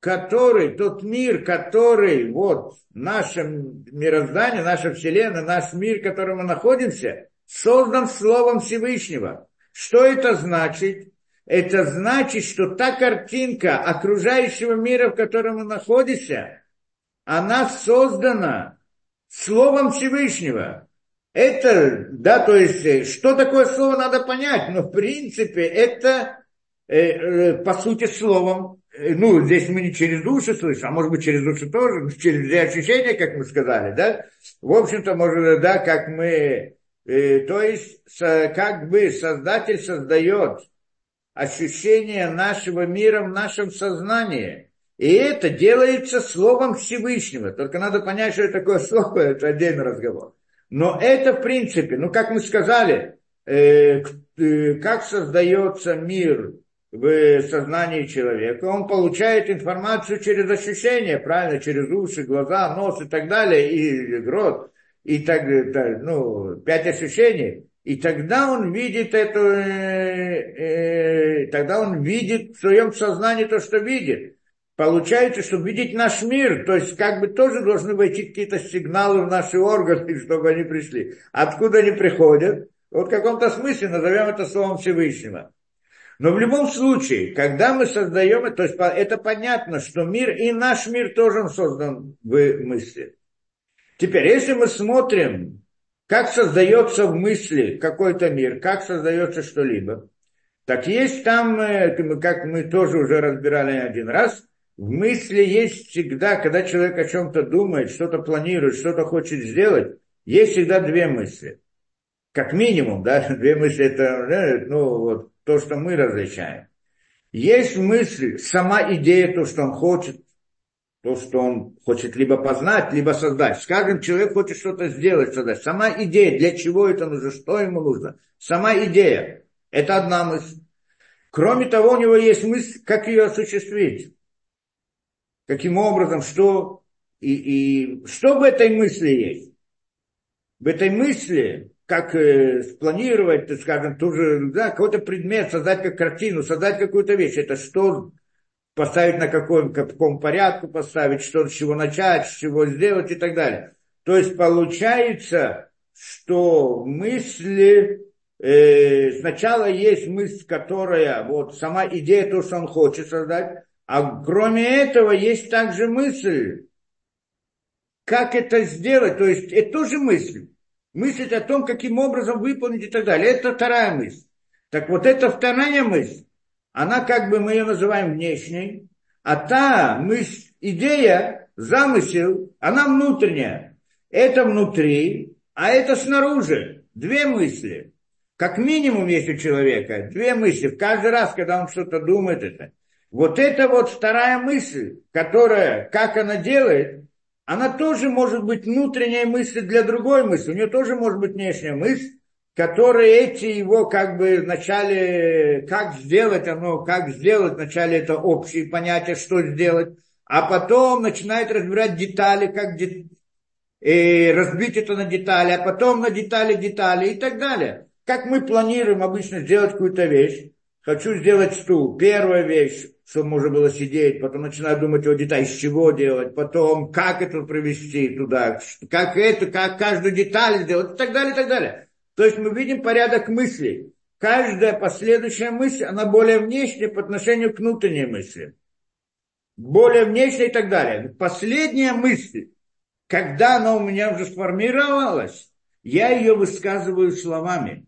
который, тот мир, который, вот, наше мироздание, наша Вселенная, наш мир, в котором мы находимся, создан Словом Всевышнего. Что это значит? Это значит, что та картинка окружающего мира, в котором мы находимся, она создана Словом Всевышнего. Это, да, то есть, э, что такое слово надо понять, но в принципе это, э, э, по сути, словом, э, ну, здесь мы не через души слышим, а может быть через души тоже, через ощущения, как мы сказали, да, в общем-то, может, да, как мы, э, то есть, со, как бы Создатель создает ощущение нашего мира в нашем сознании – и это делается словом Всевышнего. Только надо понять, что это такое слово, это отдельный разговор. Но это в принципе, ну как мы сказали, э, э, как создается мир в сознании человека, он получает информацию через ощущения, правильно, через уши, глаза, нос и так далее, и рот, и так, ну, пять ощущений. И тогда он видит эту, э, э, тогда он видит в своем сознании то, что видит. Получается, чтобы видеть наш мир, то есть как бы тоже должны войти какие-то сигналы в наши органы, чтобы они пришли. Откуда они приходят? Вот в каком-то смысле назовем это словом Всевышнего. Но в любом случае, когда мы создаем, то есть это понятно, что мир и наш мир тоже создан в мысли. Теперь, если мы смотрим, как создается в мысли какой-то мир, как создается что-либо, так есть там, э, как мы тоже уже разбирали один раз, в мысли есть всегда, когда человек о чем-то думает, что-то планирует, что-то хочет сделать, есть всегда две мысли. Как минимум, да, две мысли это, ну, вот, то, что мы различаем. Есть мысль, сама идея, то, что он хочет, то, что он хочет либо познать, либо создать. Скажем, человек хочет что-то сделать, создать. Сама идея, для чего это нужно, что ему нужно. Сама идея. Это одна мысль. Кроме того, у него есть мысль, как ее осуществить каким образом, что. и, и что в этой мысли есть? В этой мысли, как э, спланировать, так скажем, ту же, да, какой-то предмет, создать как картину, создать какую-то вещь, это что поставить на каком, каком порядку поставить, что, с чего начать, с чего сделать и так далее. То есть получается, что мысли, э, сначала есть мысль, которая, вот сама идея, то, что он хочет создать, а кроме этого есть также мысль, как это сделать, то есть это тоже мысль. Мыслить о том, каким образом выполнить и так далее. Это вторая мысль. Так вот эта вторая мысль, она как бы мы ее называем внешней, а та мысль, идея, замысел, она внутренняя. Это внутри, а это снаружи. Две мысли. Как минимум есть у человека две мысли. Каждый раз, когда он что-то думает, это. Вот это вот вторая мысль, которая, как она делает, она тоже может быть внутренняя мысль для другой мысли. У нее тоже может быть внешняя мысль, которые эти его как бы вначале, как сделать оно, как сделать вначале это общее понятие, что сделать, а потом начинает разбирать детали, как де... и разбить это на детали, а потом на детали детали и так далее. Как мы планируем обычно сделать какую-то вещь, хочу сделать стул, первая вещь, чтобы можно было сидеть, потом начинаю думать о деталях, из чего делать, потом как это провести туда, как это, как каждую деталь сделать и так далее, и так далее. То есть мы видим порядок мыслей. Каждая последующая мысль, она более внешняя по отношению к внутренней мысли. Более внешняя и так далее. Последняя мысль, когда она у меня уже сформировалась, я ее высказываю словами.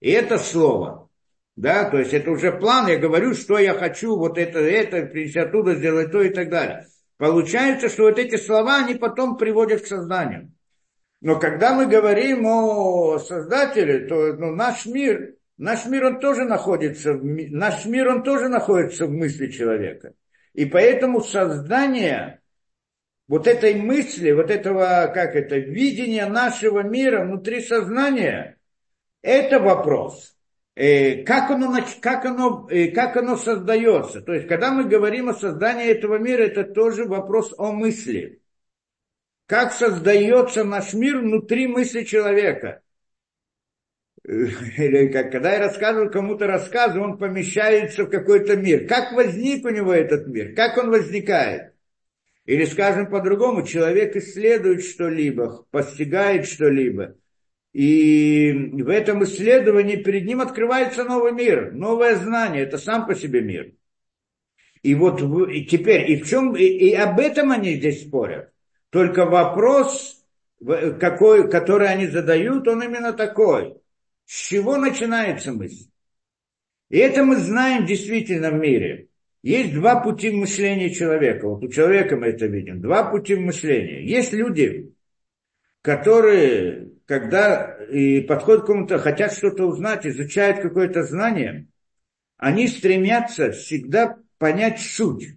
И это слово. Да, то есть это уже план, я говорю, что я хочу, вот это, это, принести оттуда, сделать то и так далее. Получается, что вот эти слова, они потом приводят к сознанию. Но когда мы говорим о Создателе, то ну, наш мир, наш мир, он тоже находится, в, наш мир, он тоже находится в мысли человека. И поэтому создание вот этой мысли, вот этого, как это, видения нашего мира внутри сознания, это вопрос. Э, как оно, как, оно, э, как оно создается. То есть, когда мы говорим о создании этого мира, это тоже вопрос о мысли как создается наш мир внутри мысли человека. Или как, когда я рассказываю кому-то рассказы, он помещается в какой-то мир. Как возник у него этот мир? Как он возникает? Или, скажем по-другому, человек исследует что-либо, постигает что-либо. И в этом исследовании перед ним открывается новый мир, новое знание. Это сам по себе мир. И вот и теперь, и в чем, и, и об этом они здесь спорят. Только вопрос, какой, который они задают, он именно такой. С чего начинается мысль? И это мы знаем действительно в мире. Есть два пути мышления человека. Вот у человека мы это видим. Два пути мышления. Есть люди, которые, когда и подходят к кому-то, хотят что-то узнать, изучают какое-то знание, они стремятся всегда понять суть.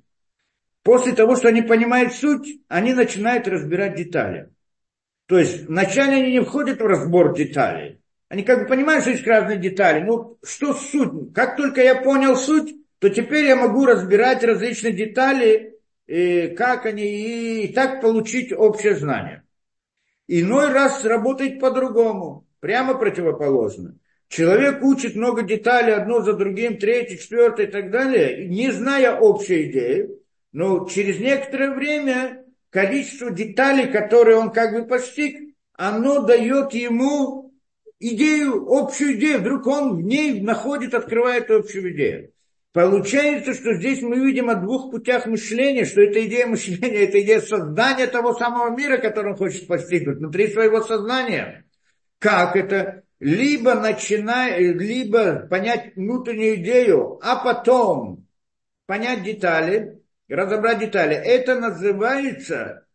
После того, что они понимают суть, они начинают разбирать детали. То есть вначале они не входят в разбор деталей. Они как бы понимают, что есть разные детали. Ну, что суть? Как только я понял суть, то теперь я могу разбирать различные детали, и как они, и так получить общее знание. Иной раз работает по-другому, прямо противоположно. Человек учит много деталей, одно за другим, третье, четвертое и так далее, не зная общей идеи, но через некоторое время количество деталей, которые он как бы постиг, оно дает ему идею, общую идею. Вдруг он в ней находит, открывает общую идею. Получается, что здесь мы видим о двух путях мышления, что это идея мышления, это идея создания того самого мира, который он хочет постигнуть внутри своего сознания. Как это? Либо начинать, либо понять внутреннюю идею, а потом понять детали, разобрать детали. Это называется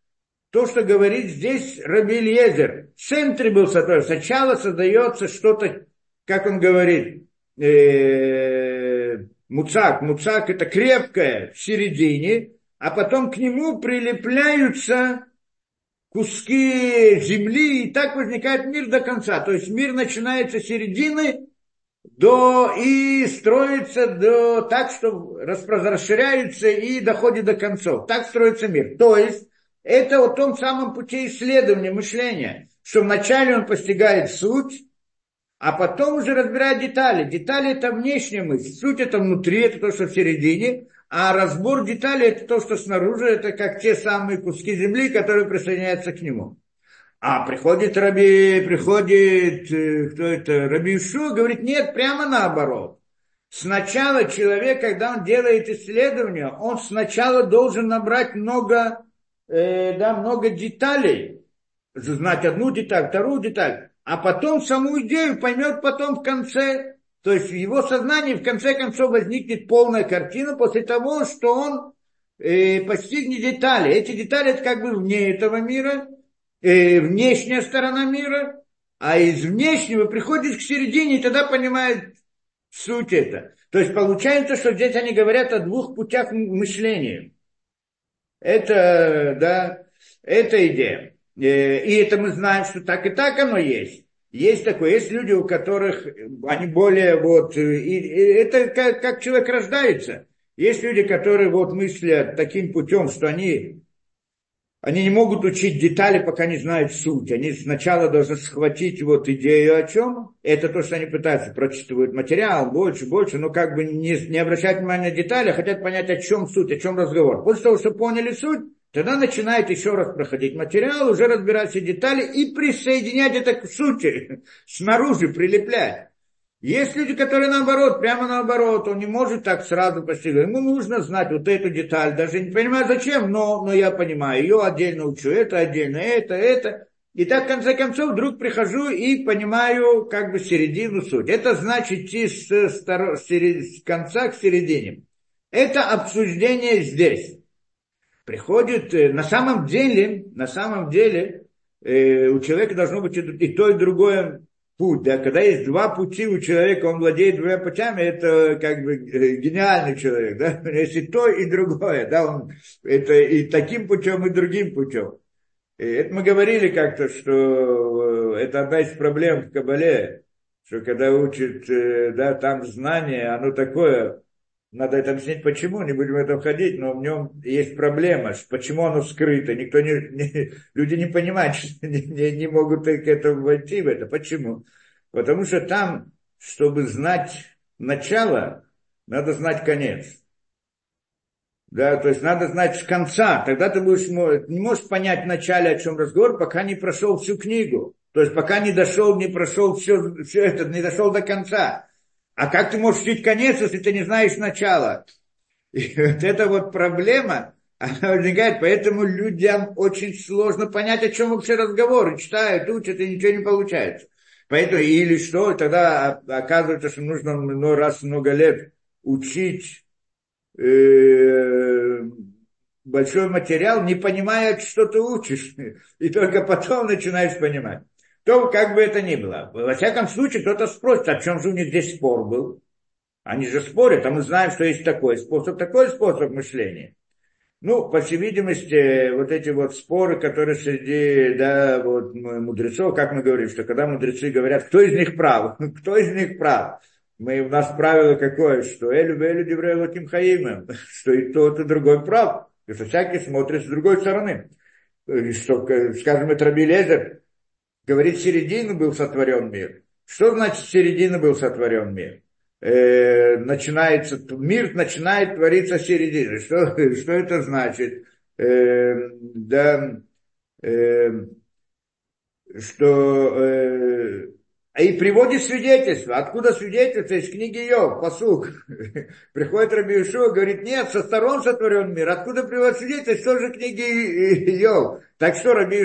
то, что говорит здесь Рабильезер. В центре был сотворен. Сначала создается что-то, как он говорит, э, муцак. Муцак это крепкое в середине, а потом к нему прилепляются куски земли, и так возникает мир до конца. То есть мир начинается с середины, до, и строится до, так, что расширяется и доходит до концов. Так строится мир. То есть Это о том самом пути исследования, мышления, что вначале он постигает суть, а потом уже разбирает детали. Детали это внешняя мысль, суть это внутри, это то, что в середине, а разбор деталей это то, что снаружи, это как те самые куски земли, которые присоединяются к нему. А приходит Раби, приходит, э, кто это, Раби Ишу, говорит, нет, прямо наоборот. Сначала человек, когда он делает исследование, он сначала должен набрать много, э, да, много деталей, знать одну деталь, вторую деталь, а потом саму идею поймет потом в конце. То есть в его сознании в конце концов возникнет полная картина после того, что он э, постигнет детали. Эти детали это как бы вне этого мира, э, внешняя сторона мира, а из внешнего приходит к середине и тогда понимает суть это. То есть получается, что здесь они говорят о двух путях мышления. Это, да, это идея. Э, и это мы знаем, что так и так оно есть. Есть такое, есть люди, у которых они более вот, и, и это как, как человек рождается. Есть люди, которые вот мыслят таким путем, что они они не могут учить детали, пока не знают суть. Они сначала должны схватить вот идею о чем. Это то, что они пытаются, прочитывают материал больше, больше, но как бы не, не обращать внимания на детали, а хотят понять, о чем суть, о чем разговор. После того, что поняли суть, тогда начинает еще раз проходить материал, уже разбирать все детали и присоединять это к сути, снаружи прилеплять. Есть люди, которые наоборот, прямо наоборот, он не может так сразу постигнуть. Ему нужно знать вот эту деталь, даже не понимаю зачем, но, но я понимаю, ее отдельно учу, это отдельно, это, это. И так, в конце концов, вдруг прихожу и понимаю как бы середину суть. Это значит идти с, стор... с конца к середине. Это обсуждение здесь. Приходит, э, на самом деле, на самом деле, э, у человека должно быть и то, и другое путь, да, когда есть два пути у человека, он владеет двумя путями, это как бы э, гениальный человек, да, если то и другое, да, он, это и таким путем, и другим путем. И это мы говорили как-то, что это одна из проблем в Кабале, что когда учат, да, там знание, оно такое, надо это объяснить почему, не будем в это входить, но в нем есть проблема, почему оно скрыто, никто не, не люди не понимают, не, не, не могут к этому войти в это. Почему? Потому что там, чтобы знать начало, надо знать конец. Да, то есть надо знать с конца. Тогда ты будешь, не можешь понять начале, о чем разговор, пока не прошел всю книгу. То есть пока не дошел, не прошел все, все это, не дошел до конца. А как ты можешь учить конец, если ты не знаешь начала? И вот эта вот проблема, она возникает, поэтому людям очень сложно понять, о чем вообще разговор. И читают, учат, и ничего не получается. Поэтому или что, тогда оказывается, что нужно ну, раз много лет учить э, большой материал, не понимая, что ты учишь. И только потом начинаешь понимать то как бы это ни было. Во всяком случае, кто-то спросит, о чем же у них здесь спор был. Они же спорят, а мы знаем, что есть такой способ, такой способ мышления. Ну, по всей видимости, вот эти вот споры, которые среди да, вот, мудрецов, как мы говорим, что когда мудрецы говорят, кто из них прав, кто из них прав, мы, у нас правило какое, что Элю Элю Деврей Лаким Хаимем, что и тот, и другой прав, и что всякий смотрит с другой стороны. Что, скажем, это Раби Лезер, говорит, середины был сотворен мир. Что значит середина был сотворен мир? Э, начинается, мир начинает твориться середины. Что, что это значит? Э, да, э, что э, и приводит свидетельство. Откуда свидетельство? Из книги Йов, посук. Приходит Раби Ишуа, говорит, нет, со сторон сотворен мир. Откуда приводит свидетельство? Что же книги Йов? Так что Раби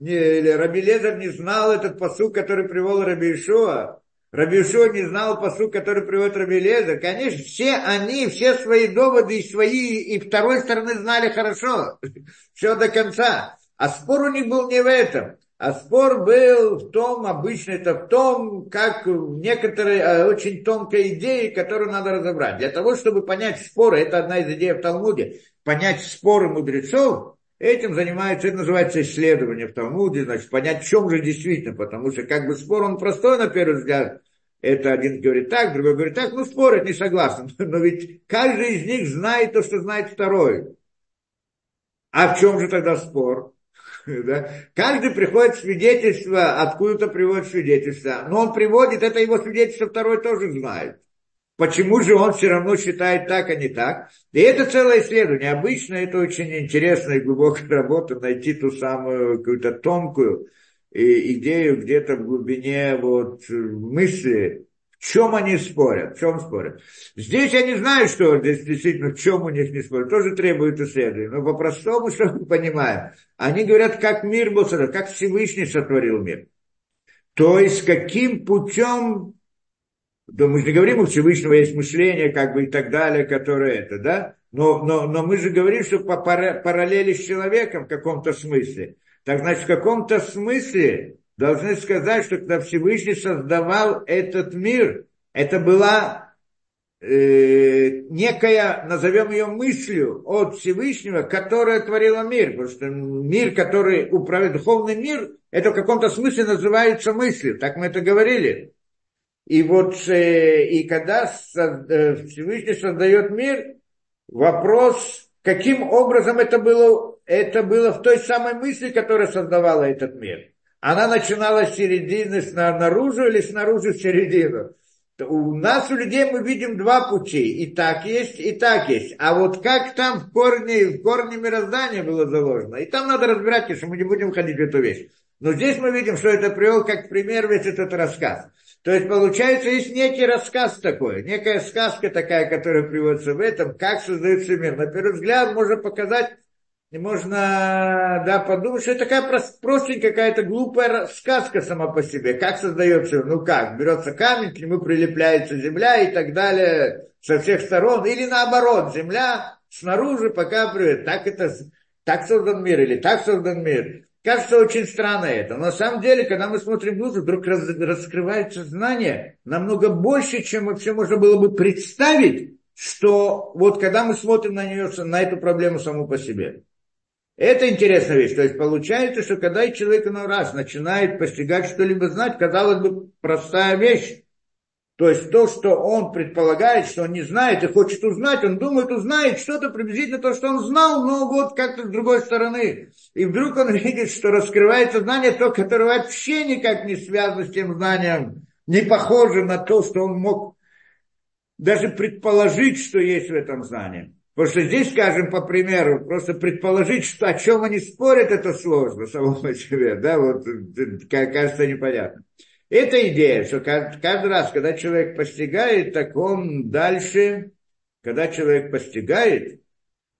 не, или Раби Лезер не знал этот посук, который привел Раби Ишуа? Раби Ишуа не знал посук, который приводит Раби Лезер? Конечно, все они, все свои доводы и свои, и второй стороны знали хорошо. Все до конца. А спор у них был не в этом. А спор был в том, обычно это в том, как некоторые э, очень тонкая идея, которую надо разобрать. Для того, чтобы понять споры, это одна из идей в Талмуде, понять споры мудрецов, этим занимается, это называется исследование в Талмуде, значит, понять, в чем же действительно, потому что как бы спор, он простой на первый взгляд, это один говорит так, другой говорит так, ну спорят, не согласен, но ведь каждый из них знает то, что знает второй. А в чем же тогда спор? Да? Каждый приходит свидетельство, откуда-то приводит свидетельство. Но он приводит, это его свидетельство второй тоже знает. Почему же он все равно считает так, а не так? И это целое исследование. Обычно это очень интересная и глубокая работа, найти ту самую какую-то тонкую идею где-то в глубине вот, мысли, в чем они спорят, в чем спорят. Здесь я не знаю, что здесь действительно, в чем у них не спорят, тоже требует исследования. Но по-простому, что мы понимаем, они говорят, как мир был сотворен, как Всевышний сотворил мир. То есть, каким путем, да мы же говорим, у Всевышнего есть мышление, как бы и так далее, которое это, да? Но, но, но мы же говорим, что по параллели с человеком в каком-то смысле. Так значит, в каком-то смысле должны сказать, что когда Всевышний создавал этот мир, это была э, некая, назовем ее мыслью от Всевышнего, которая творила мир. Потому что мир, который управляет, духовный мир, это в каком-то смысле называется мыслью. Так мы это говорили. И вот, э, и когда э, Всевышний создает мир, вопрос, каким образом это было, это было в той самой мысли, которая создавала этот мир она начинала с середины наружу или снаружи в середину. У нас, у людей, мы видим два пути. И так есть, и так есть. А вот как там в корне, в корне мироздания было заложено. И там надо разбирать, что мы не будем ходить в эту вещь. Но здесь мы видим, что это привел как пример весь этот рассказ. То есть, получается, есть некий рассказ такой, некая сказка такая, которая приводится в этом, как создается мир. На первый взгляд можно показать, можно да, подумать, что это такая простенькая какая-то глупая сказка сама по себе. Как создается, ну как, берется камень, к нему прилепляется земля и так далее со всех сторон. Или наоборот, земля снаружи пока привет. Так это, так создан мир или так создан мир. Кажется очень странно это. Но на самом деле, когда мы смотрим глубже, вдруг раз, раскрывается знание намного больше, чем вообще можно было бы представить, что вот когда мы смотрим на нее, на эту проблему саму по себе. Это интересная вещь. То есть получается, что когда человек на раз начинает постигать что-либо знать, казалось бы, простая вещь. То есть то, что он предполагает, что он не знает и хочет узнать, он думает, узнает что-то приблизительно то, что он знал, но вот как-то с другой стороны. И вдруг он видит, что раскрывается знание, то, которое вообще никак не связано с тем знанием, не похоже на то, что он мог даже предположить, что есть в этом знании. Потому что здесь, скажем, по примеру, просто предположить, что о чем они спорят, это сложно само по себе, да, вот кажется непонятно. Это идея, что каждый раз, когда человек постигает, так он дальше, когда человек постигает,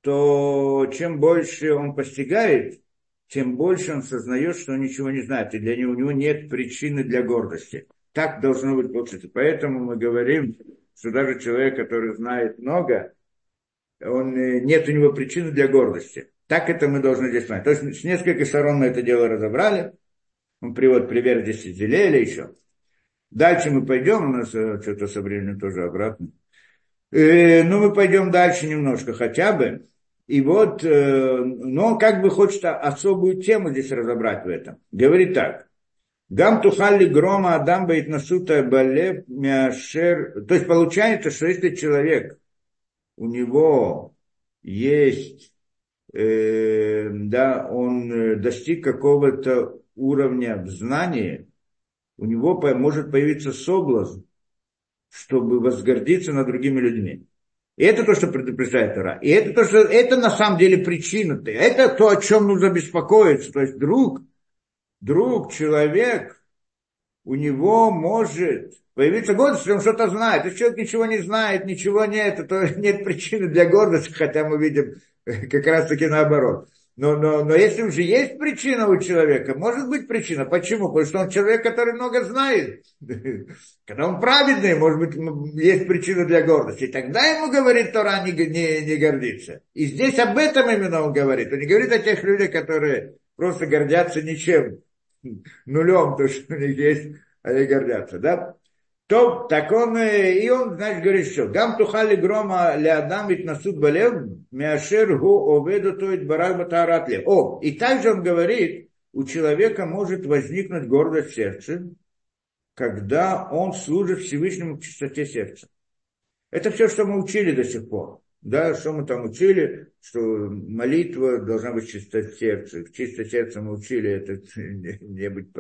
то чем больше он постигает, тем больше он сознает, что он ничего не знает, и для него, у него нет причины для гордости. Так должно быть получиться. Поэтому мы говорим, что даже человек, который знает много, он, э, нет у него причины для гордости. Так это мы должны здесь понять. То есть с нескольких сторон мы это дело разобрали. Он приводит пример Зелеля еще. Дальше мы пойдем, у нас э, что-то со временем тоже обратно. Э, ну, мы пойдем дальше немножко хотя бы. И вот, э, но он как бы хочет особую тему здесь разобрать в этом. Говорит так. Гам тухали грома адам баит насута балев мяшер. То есть получается, что если человек у него есть, э, да, он э, достиг какого-то уровня в знании, у него может появиться соблазн, чтобы возгордиться над другими людьми. И это то, что предупреждает Тора. И это то, что это на самом деле причина-то. Это то, о чем нужно беспокоиться. То есть друг, друг, человек, у него может Появиться гордость, если он что-то знает. Если человек ничего не знает, ничего нет, то нет причины для гордости, хотя мы видим как раз таки наоборот. Но, но, но если уже есть причина у человека, может быть причина. Почему? Потому что он человек, который много знает. Когда он праведный, может быть, есть причина для гордости. И тогда ему говорит Тора не, не, не гордиться. И здесь об этом именно он говорит. Он не говорит о тех людях, которые просто гордятся ничем, нулем, то, что у них есть, они гордятся. Да? То, так он, и он, значит, говорит, что гам тухали грома леадам ведь насуд балев, мяшер гу оведу тоит барак батаратле. О, и также он говорит, у человека может возникнуть гордость в сердце, когда он служит Всевышнему в чистоте сердца. Это все, что мы учили до сих пор. Да, что мы там учили, что молитва должна быть чисто сердце. В чисто сердце мы учили это не быть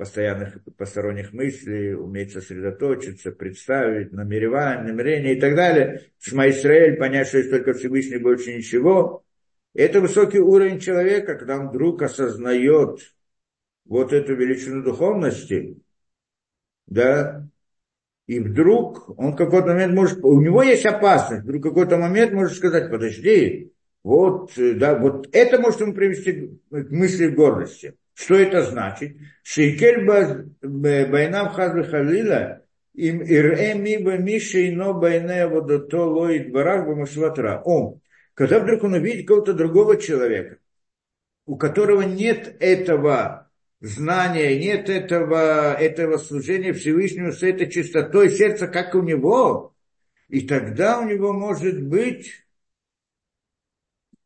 постоянных посторонних мыслей, уметь сосредоточиться, представить, намеревание, намерение и так далее. Шма Исраэль, понять, что есть только Всевышний, больше ничего. Это высокий уровень человека, когда он вдруг осознает вот эту величину духовности, да, и вдруг он в какой-то момент может, у него есть опасность, вдруг в какой-то момент может сказать, подожди, вот, да, вот это может ему привести к мысли гордости. Что это значит? Шейкель байнам хазбе халила, им ирэ миба мишейно байне водото лоид барах бамашватра. О, когда вдруг он увидит какого-то другого человека, у которого нет этого знания, нет этого, этого служения Всевышнему с этой чистотой сердца, как у него, и тогда у него может быть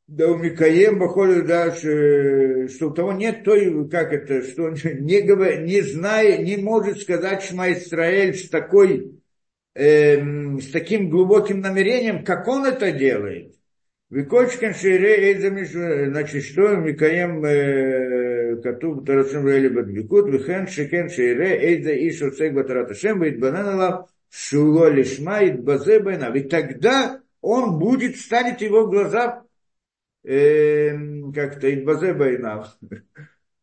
да у Микаем выходит, да, э, что у того нет той, как это, что он не, говор, не зная, не может сказать Шма Исраэль с такой, э, с таким глубоким намерением, как он это делает. Викочкин Шире э, э, значит, что Микаем Кату Тарасим Рейли Бадбикут, Вихен Шикен Шире Эйда Ишу Цег Батараташем Бейт Шуло Лишма Ит Базебайна. И тогда он будет, станет его глаза как-то Идбазе Байнав.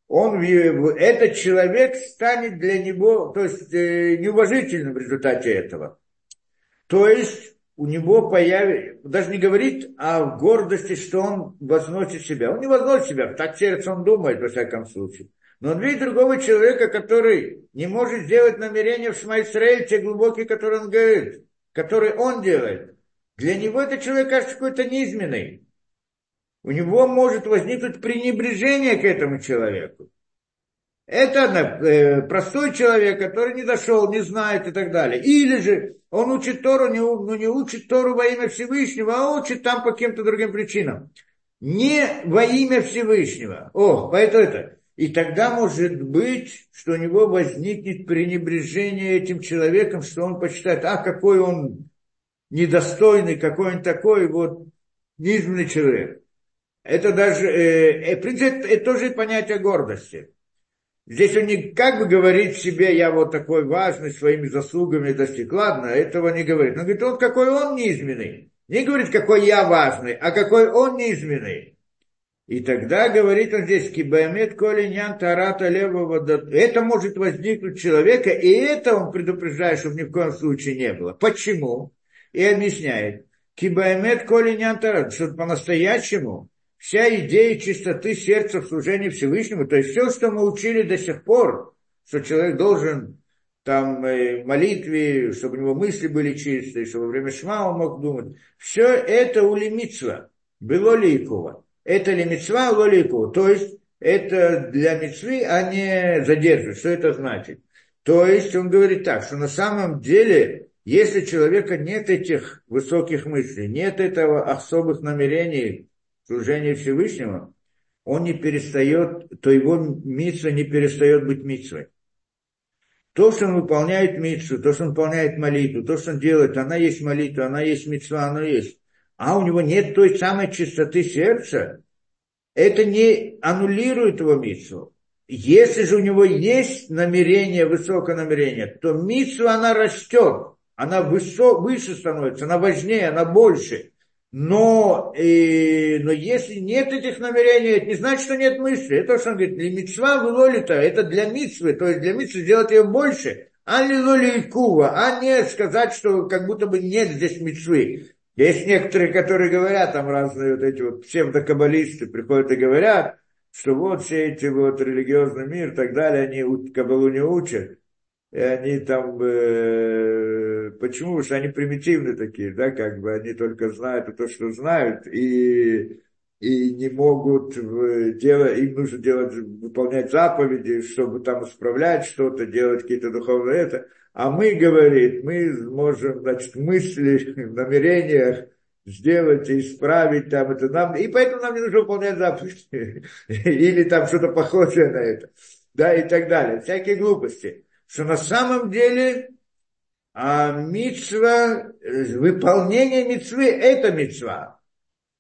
Он, этот человек станет для него, то есть э, неуважительным в результате этого. То есть у него появится, даже не говорит о гордости, что он возносит себя. Он не возносит себя, так сердце он думает, во всяком случае. Но он видит другого человека, который не может сделать намерение в Шмайсраэль, те глубокие, которые он говорит, которые он делает. Для него этот человек кажется какой-то низменный. У него может возникнуть пренебрежение к этому человеку. Это э, простой человек, который не дошел, не знает и так далее. Или же он учит Тору, не, ну, не учит Тору во имя Всевышнего, а учит там по каким-то другим причинам. Не во имя Всевышнего. О, поэтому это. И тогда может быть, что у него возникнет пренебрежение этим человеком, что он почитает, а какой он недостойный, какой он такой, вот низменный человек. Это даже, э, э, в принципе, это, это тоже понятие гордости. Здесь он не как бы говорит себе, я вот такой важный, своими заслугами достиг. Ладно, этого не говорит. Но говорит, он какой он низменный. Не говорит, какой я важный, а какой он низменный. И тогда говорит он здесь, кибаймет колинян тарата левого Это может возникнуть человека, и это он предупреждает, чтобы ни в коем случае не было. Почему? И объясняет. Кибаймет колинян тарата, что по-настоящему вся идея чистоты сердца в служении Всевышнему, то есть все, что мы учили до сих пор, что человек должен там э, молитве, чтобы у него мысли были чистые, чтобы во время шма он мог думать. Все это у лимитсва, было ликова. Это лимитсва, было ликова. То есть это для мецвы, а не задерживать. Что это значит? То есть он говорит так, что на самом деле, если у человека нет этих высоких мыслей, нет этого особых намерений, служение Всевышнего, он не перестает, то его митсва не перестает быть митсвой. То, что он выполняет митсу, то, что он выполняет молитву, то, что он делает, она есть молитва, она есть митсва, она есть. А у него нет той самой чистоты сердца, это не аннулирует его митсу. Если же у него есть намерение, высокое намерение, то митсу она растет, она высо, выше становится, она важнее, она больше. Но, э, но если нет этих намерений, это не значит, что нет мысли. Это что он говорит, для митцва вылолита, это для митцвы, то есть для митцвы сделать ее больше. А не лоликува, а не сказать, что как будто бы нет здесь митцвы. Есть некоторые, которые говорят, там разные вот эти вот псевдокаббалисты приходят и говорят, что вот все эти вот религиозный мир и так далее, они кабалу не учат и они там, э, почему? Что они примитивны такие, да, как бы они только знают то, что знают, и, и не могут делать, им нужно делать, выполнять заповеди, чтобы там исправлять что-то, делать какие-то духовные это. А мы, говорит, мы можем, значит, мысли, в намерениях сделать и исправить там это нам, и поэтому нам не нужно выполнять заповеди, или там что-то похожее на это, да, и так далее, всякие глупости что на самом деле А мицва, выполнение мицвы – это мицва.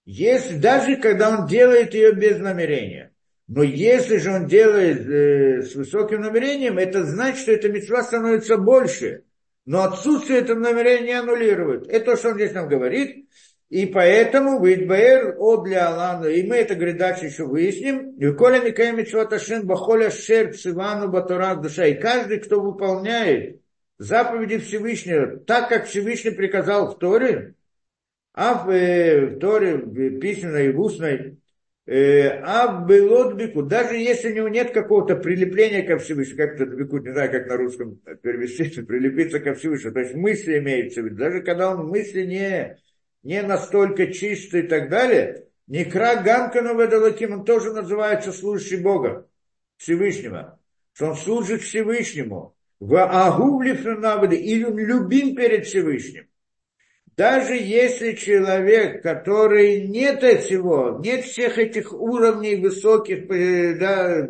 Если, даже когда он делает ее без намерения. Но если же он делает э, с высоким намерением, это значит, что эта мецва становится больше. Но отсутствие этого намерения не аннулирует. Это то, что он здесь нам говорит. И поэтому Витбаэр о для Алана, и мы это, говорит, дальше еще выясним. И коля Микаем Митшваташин Бахоля Шер Цивану Батурак Душа. И каждый, кто выполняет заповеди Всевышнего, так как Всевышний приказал в Торе, а в, э, в Торе, в письменной и в устной, э, а было бику, даже если у него нет какого-то прилепления ко Всевышнему, как это бику, не знаю, как на русском перевести, прилепиться ко Всевышнему, то есть мысли имеются в даже когда он мысли не, не настолько чистый и так далее, Некра Гамкану Ведалаким, он тоже называется служащий Бога, Всевышнего, что он служит Всевышнему, в Агувлифнаводе, или он любим перед Всевышним. Даже если человек, который нет всего, нет всех этих уровней высоких э, да,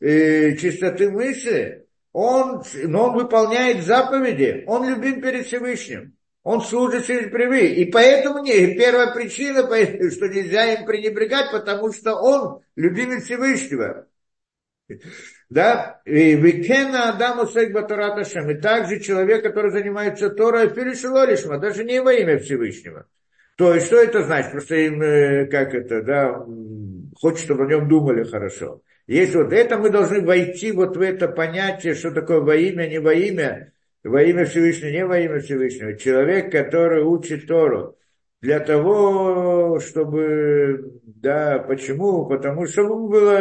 э, чистоты мысли, он, но он выполняет заповеди, он любим перед Всевышним. Он служит через привы. И поэтому не, первая причина, что нельзя им пренебрегать, потому что он любимец Всевышнего. Да? И Викена Адаму Батараташем. И также человек, который занимается Торой, Филишилолишма, даже не во имя Всевышнего. То есть, что это значит? Просто им, э, как это, да, хочет, чтобы о нем думали хорошо. Если вот это мы должны войти вот в это понятие, что такое во имя, не во имя, во имя Всевышнего, не во имя Всевышнего. Человек, который учит Тору, для того, чтобы, да, почему? Потому что чтобы было,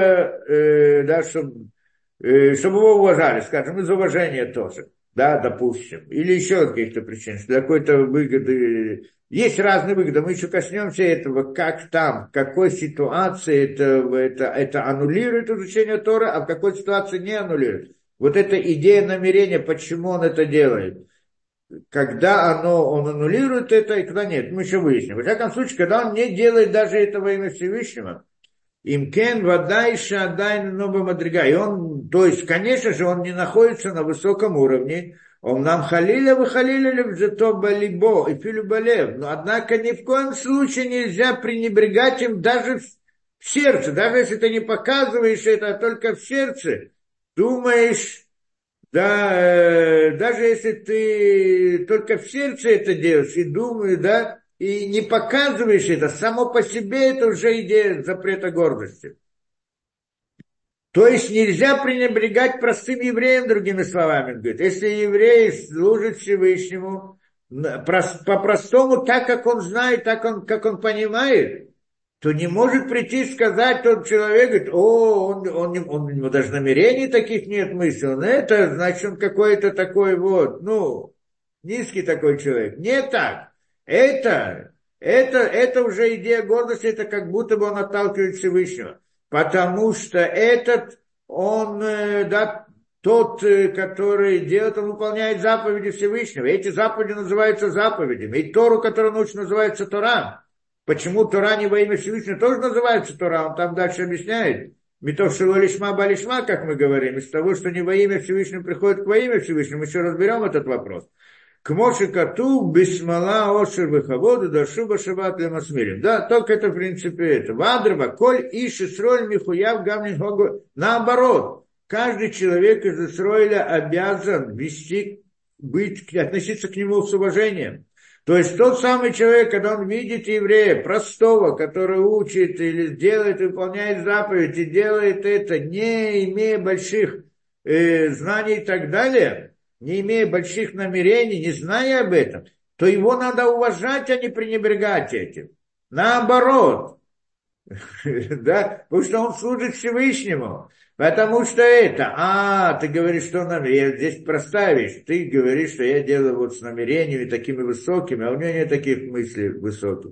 э, да, чтобы Э, чтобы его уважали, скажем, из уважения тоже, да, допустим, или еще каких-то причин, для какой-то выгоды. Есть разные выгоды, мы еще коснемся этого, как там, в какой ситуации это, это, это аннулирует изучение Тора, а в какой ситуации не аннулирует. Вот эта идея намерения, почему он это делает. Когда оно, он аннулирует это, и когда нет, мы еще выясним. Во всяком случае, когда он не делает даже этого имя Всевышнего, Имкен водай шадайн ноба мадрига. И он, то есть, конечно же, он не находится на высоком уровне. Он нам халиля вы халиля то балибо и филюбалев. Но однако ни в коем случае нельзя пренебрегать им даже в сердце. Даже если ты не показываешь это, а только в сердце. Думаешь, да, э, даже если ты только в сердце это делаешь и думаешь, да, и не показываешь это, само по себе это уже идея запрета гордости. То есть нельзя пренебрегать простым евреям, другими словами. Говорит, если еврей служит Всевышнему по-простому, так как он знает, так он, как он понимает, то не может прийти и сказать тот человек, говорит, о, он, он, он, он, у него даже намерений таких нет мыслей, он это, значит, он какой-то такой вот, ну, низкий такой человек. Не так. Это, это, это уже идея гордости, это как будто бы он отталкивает Всевышнего. Потому что этот, он, э, да, тот, э, который делает, он выполняет заповеди Всевышнего. Эти заповеди называются заповедями. И Тору, которую научно называется Тора. Почему Тора не во имя Всевышнего тоже называется Тора? Он там дальше объясняет. Метов Шилолишма Балишма, как мы говорим, из того, что не во имя Всевышнего приходит к во имя Всевышнего, еще разберем этот вопрос. К Моше Кату, Бисмала, Ошер, Вахаводу, Дашуба, Шабат, Лемасмирим. Да, только это в принципе это. Вадрба, Коль, Иши, Сроль, Михуяв, Гамнин, Хогу. Наоборот, каждый человек из Исроиля обязан вести, быть, относиться к нему с уважением. То есть тот самый человек, когда он видит еврея, простого, который учит или делает, выполняет заповедь и делает это, не имея больших э, знаний и так далее, не имея больших намерений, не зная об этом, то его надо уважать, а не пренебрегать этим. Наоборот. Да, потому что он служит Всевышнему. Потому что это, а, ты говоришь, что нам, я здесь простая вещь, ты говоришь, что я делаю вот с намерениями такими высокими, а у меня нет таких мыслей высоких.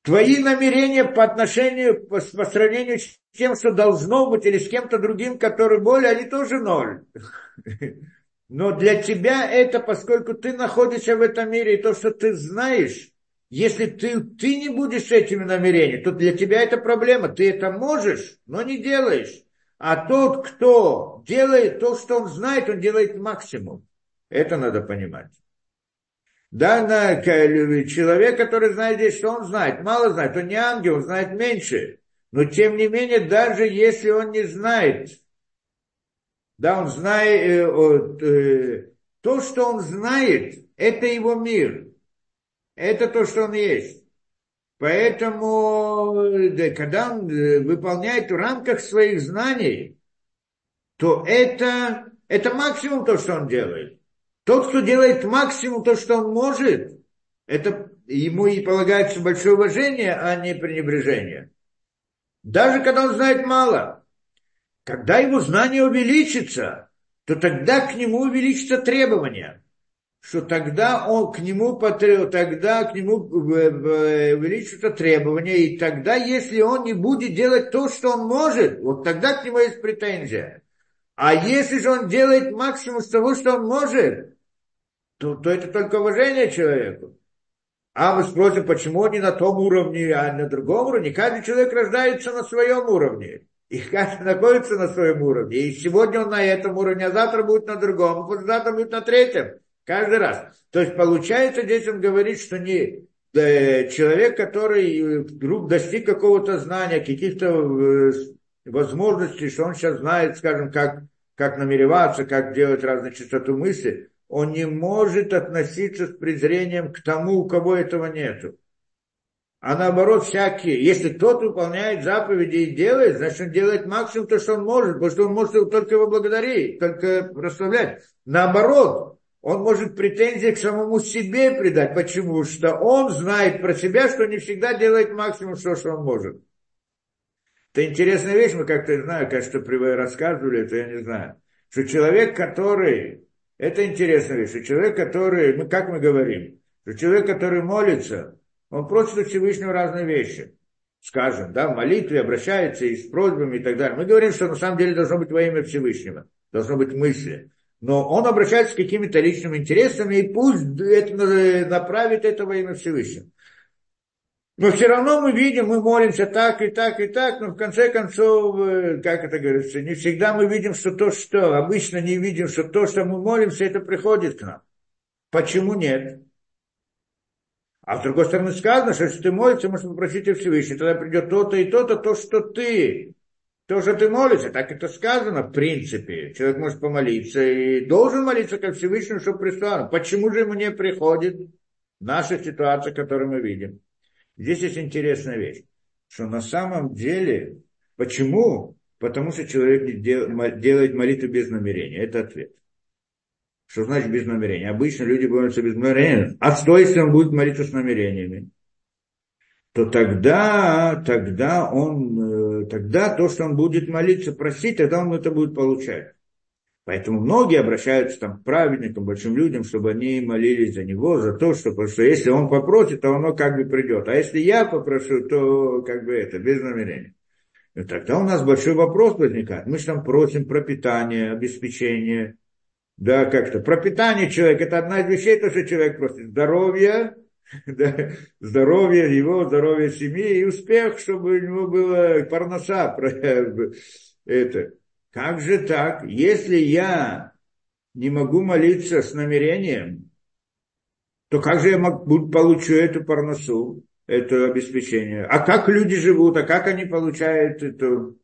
Твои намерения по отношению, по, по сравнению с тем, что должно быть, или с кем-то другим, который более, они тоже ноль. Но для тебя это, поскольку ты находишься в этом мире, и то, что ты знаешь, если ты, ты не будешь этими намерениями, то для тебя это проблема. Ты это можешь, но не делаешь. А тот, кто делает то, что он знает, он делает максимум. Это надо понимать. Да, на, человек, который знает здесь, что он знает, мало знает, он не ангел, он знает меньше. Но тем не менее, даже если он не знает, да, он знает, э, э, то, что он знает, это его мир. Это то, что он есть. Поэтому, да, когда он э, выполняет в рамках своих знаний, то это, это максимум то, что он делает. Тот, кто делает максимум то, что он может, это ему и полагается большое уважение, а не пренебрежение. Даже когда он знает мало. Когда его знание увеличится, то тогда к нему увеличится требования. Что тогда он к нему тогда к нему увеличится требования, и тогда, если он не будет делать то, что он может, вот тогда к нему есть претензия. А если же он делает максимум с того, что он может, то, то это только уважение человеку. А мы спросим, почему не на том уровне, а на другом уровне? Каждый человек рождается на своем уровне. И каждый находится на своем уровне. И сегодня он на этом уровне, а завтра будет на другом, а послезавтра будет на третьем. Каждый раз. То есть получается, здесь он говорит, что не э, человек, который вдруг достиг какого-то знания, каких-то э, возможностей, что он сейчас знает, скажем, как как намереваться, как делать разные частоту мысли, он не может относиться с презрением к тому, у кого этого нету. А наоборот, всякие, если кто-то выполняет заповеди и делает, значит, он делает максимум то, что он может, потому что он может только его благодарить, только прославлять. Наоборот, он может претензии к самому себе придать. Почему? Что он знает про себя, что не всегда делает максимум, что, что он может. Это интересная вещь, мы как-то, знаю, кажется, рассказывали, это я не знаю. Что человек, который, это интересная вещь, что человек, который, ну как мы говорим, что человек, который молится, он просит у Всевышнего разные вещи. Скажем, да, в молитве обращается и с просьбами и так далее. Мы говорим, что на самом деле должно быть во имя Всевышнего, должно быть мысли. Но он обращается с какими-то личными интересами, и пусть это направит это во имя Всевышнего. Но все равно мы видим, мы молимся так и так и так, но в конце концов, э, как это говорится, не всегда мы видим, что то, что, обычно не видим, что то, что мы молимся, это приходит к нам. Почему нет? А с другой стороны сказано, что если ты молишься, можешь попросить Всевышнего, тогда придет то-то и то-то, то, что ты. То, что ты молишься, так это сказано в принципе. Человек может помолиться и должен молиться как Всевышнему, чтобы прислал. Почему же ему не приходит наша ситуация, которую мы видим? Здесь есть интересная вещь, что на самом деле, почему? Потому что человек делает молитву без намерения. Это ответ. Что значит без намерения? Обычно люди молятся без намерения. А что, если он будет молиться с намерениями? То тогда, тогда он, э, тогда то, что он будет молиться, просить, тогда он это будет получать. Поэтому многие обращаются там, к праведникам, большим людям, чтобы они молились за него, за то, что, потому что если он попросит, то оно как бы придет. А если я попрошу, то как бы это, без намерения. И тогда у нас большой вопрос возникает. Мы же там просим про питание, обеспечение. Да, как-то. Про питание человека, это одна из вещей, то, что человек просит. Здоровье, да, здоровье его, здоровье семьи и успех, чтобы у него было парноса, это. Как же так? Если я не могу молиться с намерением, то как же я могу, получу эту парносу, это обеспечение? А как люди живут, а как они получают это?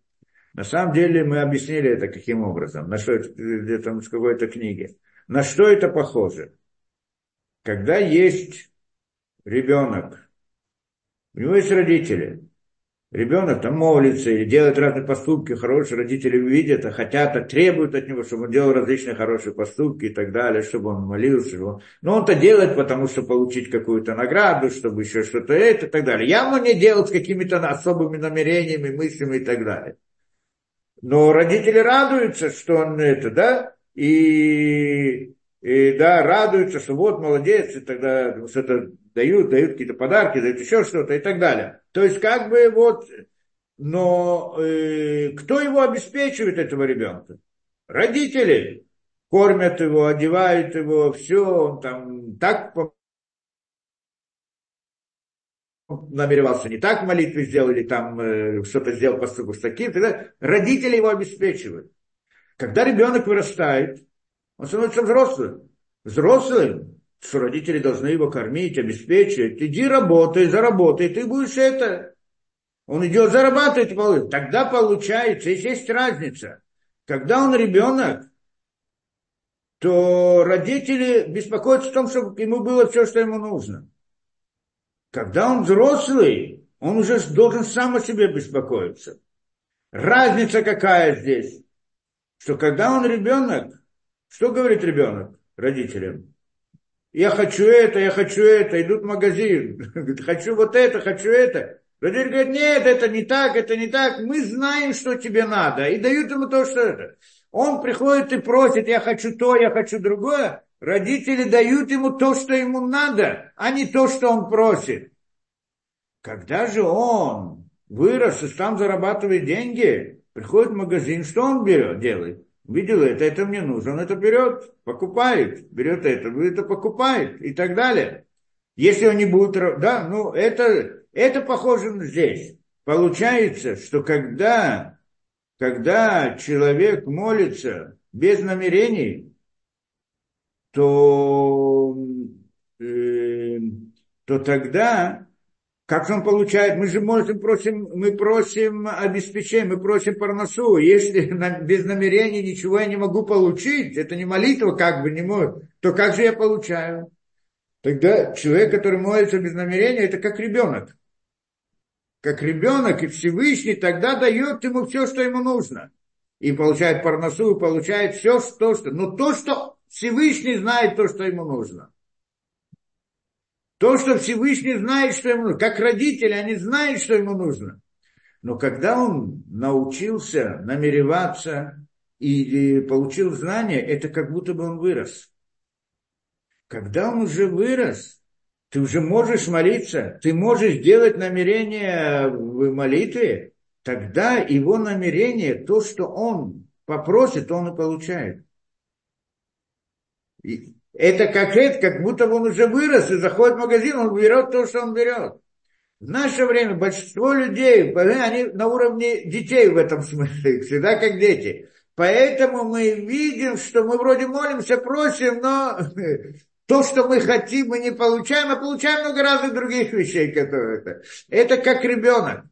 На самом деле мы объяснили это каким образом, на что это, где-то в какой-то книге. На что это похоже? Когда есть ребенок, у него есть родители, ребенок там молится или делает разные поступки, хорошие родители видят, а хотят, а требуют от него, чтобы он делал различные хорошие поступки и так далее, чтобы он молился. Чтобы он... Но он-то делает, потому что получить какую-то награду, чтобы еще что-то это и так далее. Явно не делать с какими-то особыми намерениями, мыслями и так далее. Но родители радуются, что он это, да, и, и да, радуются, что вот молодец, и тогда что-то дают, дают какие-то подарки, дают еще что-то и так далее. То есть как бы вот, но э, кто его обеспечивает, этого ребенка? Родители кормят его, одевают его, все, он там так намеревался не так молитвы сделал, или там э, что-то сделал поступок с таким, тогда родители его обеспечивают. Когда ребенок вырастает, он становится взрослым. взрослым, что родители должны его кормить, обеспечивать. Иди работай, заработай, ты будешь это. Он идет зарабатывать, получит. тогда получается, если есть разница. Когда он ребенок, то родители беспокоятся о том, чтобы ему было все, что ему нужно. Когда он взрослый, он уже должен сам о себе беспокоиться. Разница какая здесь? Что когда он ребенок, что говорит ребенок родителям? Я хочу это, я хочу это, идут в магазин, хочу вот это, хочу это. Родитель говорит, нет, это не так, это не так, мы знаем, что тебе надо, и дают ему то, что это. Он приходит и просит, я хочу то, я хочу другое. Родители дают ему то, что ему надо, а не то, что он просит. Когда же он вырос и сам зарабатывает деньги, приходит в магазин, что он берет, делает? Видел это, это мне нужно, он это берет, покупает, берет это, это покупает и так далее. Если он не будет, да, ну это, это похоже на здесь. Получается, что когда, когда человек молится без намерений, то, э, то тогда как он получает? Мы же можем просим, мы просим обеспечения, мы просим парносу. Если без намерения ничего я не могу получить, это не молитва как бы не может, то как же я получаю? Тогда человек, который молится без намерения, это как ребенок. Как ребенок, и Всевышний тогда дает ему все, что ему нужно. И получает парносу, и получает все, что, что... Но то, что Всевышний знает, то, что ему нужно. То, что Всевышний знает, что ему нужно. Как родители, они знают, что ему нужно. Но когда он научился намереваться и получил знания, это как будто бы он вырос. Когда он уже вырос, ты уже можешь молиться, ты можешь делать намерение в молитве, тогда его намерение, то, что он попросит, он и получает. Это как это, как будто он уже вырос и заходит в магазин, он берет то, что он берет. В наше время большинство людей, они на уровне детей в этом смысле, всегда как дети. Поэтому мы видим, что мы вроде молимся, просим, но то, что мы хотим, мы не получаем, а получаем много разных других вещей, которые это. Это как ребенок.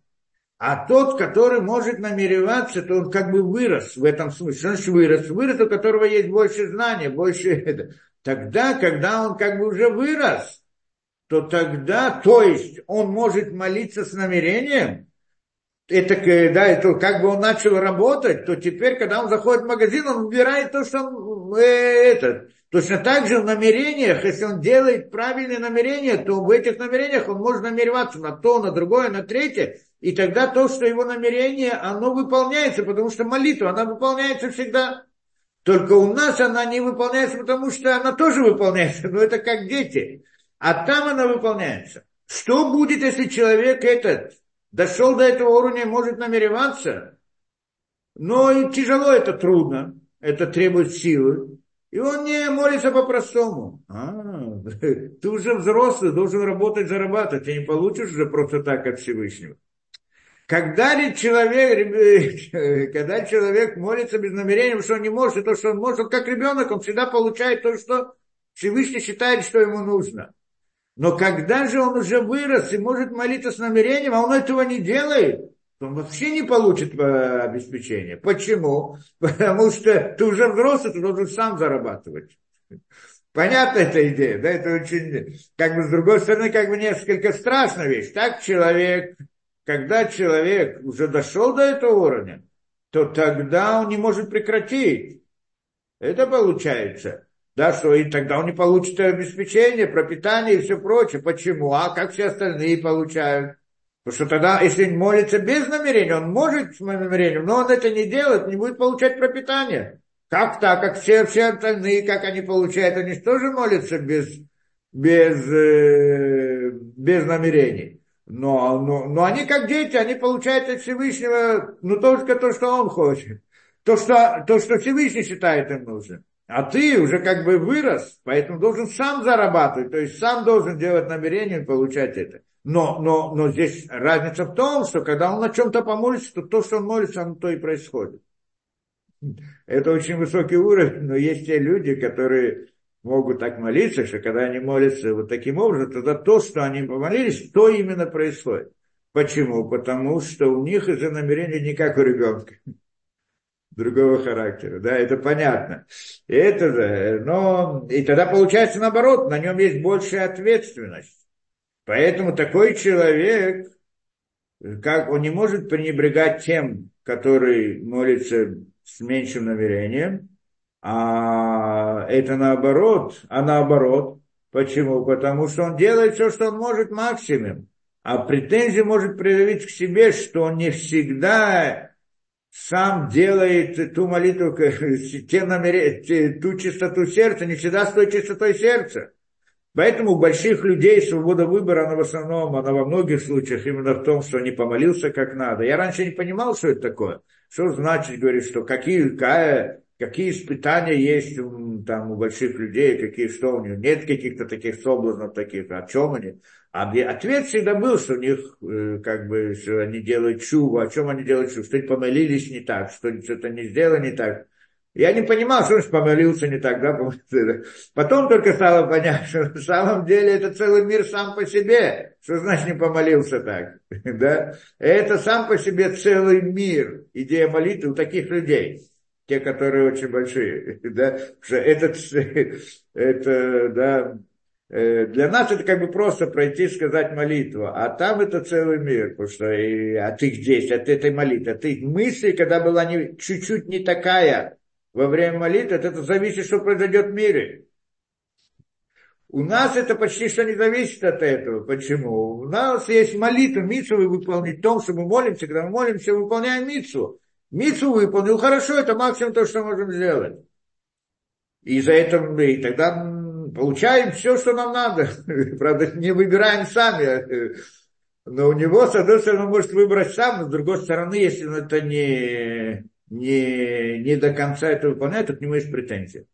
А тот, который может намереваться, то он как бы вырос в этом смысле. Значит вырос? Вырос, у которого есть больше знания, больше... Тогда, когда он как бы уже вырос, то тогда, то есть он может молиться с намерением, это, да, это как бы он начал работать, то теперь, когда он заходит в магазин, он выбирает то, что он, э, это, точно так же в намерениях, если он делает правильные намерения, то в этих намерениях он может намереваться на то, на другое, на третье, и тогда то, что его намерение, оно выполняется, потому что молитва, она выполняется всегда. Только у нас она не выполняется, потому что она тоже выполняется, но это как дети. А там она выполняется. Что будет, если человек этот дошел до этого уровня, может намереваться, но и тяжело это трудно, это требует силы. И он не молится по-простому. А, ты уже взрослый, должен работать, зарабатывать. Ты не получишь уже просто так от Всевышнего. Когда ли человек, когда человек молится без намерения, что он не может, и то, что он может, он как ребенок, он всегда получает то, что Всевышний считает, что ему нужно. Но когда же он уже вырос и может молиться с намерением, а он этого не делает, то он вообще не получит э, обеспечение. Почему? Потому что ты уже взрослый, ты должен сам зарабатывать. Понятна эта идея, да, это очень, как бы с другой стороны, как бы несколько страшная вещь. Так человек когда человек уже дошел до этого уровня, то тогда он не может прекратить. Это получается. Да, что и тогда он не получит обеспечение, пропитание и все прочее. Почему? А как все остальные получают? Потому что тогда, если он молится без намерения, он может с намерением, но он это не делает, не будет получать пропитание. Как так, как все, все остальные, как они получают, они тоже молятся без, без, э, без намерений. Но, но, но они как дети, они получают от Всевышнего, ну только то, что он хочет. То, что, то, что Всевышний считает им нужным. А ты уже как бы вырос, поэтому должен сам зарабатывать, то есть сам должен делать намерение и получать это. Но, но, но здесь разница в том, что когда он на чем-то помолится, то то, что он молится, оно то и происходит. Это очень высокий уровень, но есть те люди, которые могут так молиться, что когда они молятся вот таким образом, тогда то, что они помолились, то именно происходит. Почему? Потому что у них из-за намерения не как у ребенка другого характера, да, это понятно. Это же, но, и тогда получается наоборот, на нем есть большая ответственность. Поэтому такой человек, как он не может пренебрегать тем, который молится с меньшим намерением, а это наоборот, а наоборот. Почему? Потому что он делает все, что он может максимум. А претензии может проявить к себе, что он не всегда сам делает ту молитву, те намерения, ту чистоту сердца, не всегда с той чистотой сердца. Поэтому у больших людей свобода выбора, она в основном, она во многих случаях именно в том, что не помолился как надо. Я раньше не понимал, что это такое. Что значит, говорит, что какие, какая, какие испытания есть там, у больших людей, какие, что у них, нет каких-то таких соблазнов таких, о чем они. А ответ всегда был, что у них, э, как бы, что они делают чуву, о чем они делают чуву, что они помолились не так, что что-то не сделали не так. Я не понимал, что он помолился не так, да, потом только стало понятно, что на самом деле это целый мир сам по себе, что значит не помолился так, да, это сам по себе целый мир, идея молитвы у таких людей, те, которые очень большие, да, этот, это, да, э, для нас это как бы просто пройти, сказать молитву, а там это целый мир, потому что и от их действий, от этой молитвы, от их мыслей, когда была не, чуть-чуть не такая, во время молитвы, это зависит, что произойдет в мире. У нас это почти что не зависит от этого. Почему? У нас есть молитва, митсу выполнить в том, что мы молимся, когда мы молимся, выполняем митсу. Митсу выполнил, хорошо, это максимум то, что можем сделать. И за это и тогда получаем все, что нам надо. Правда, не выбираем сами. Но у него, с одной стороны, он может выбрать сам, но с другой стороны, если это не не, не до конца это выполняет, то к нему есть претензии.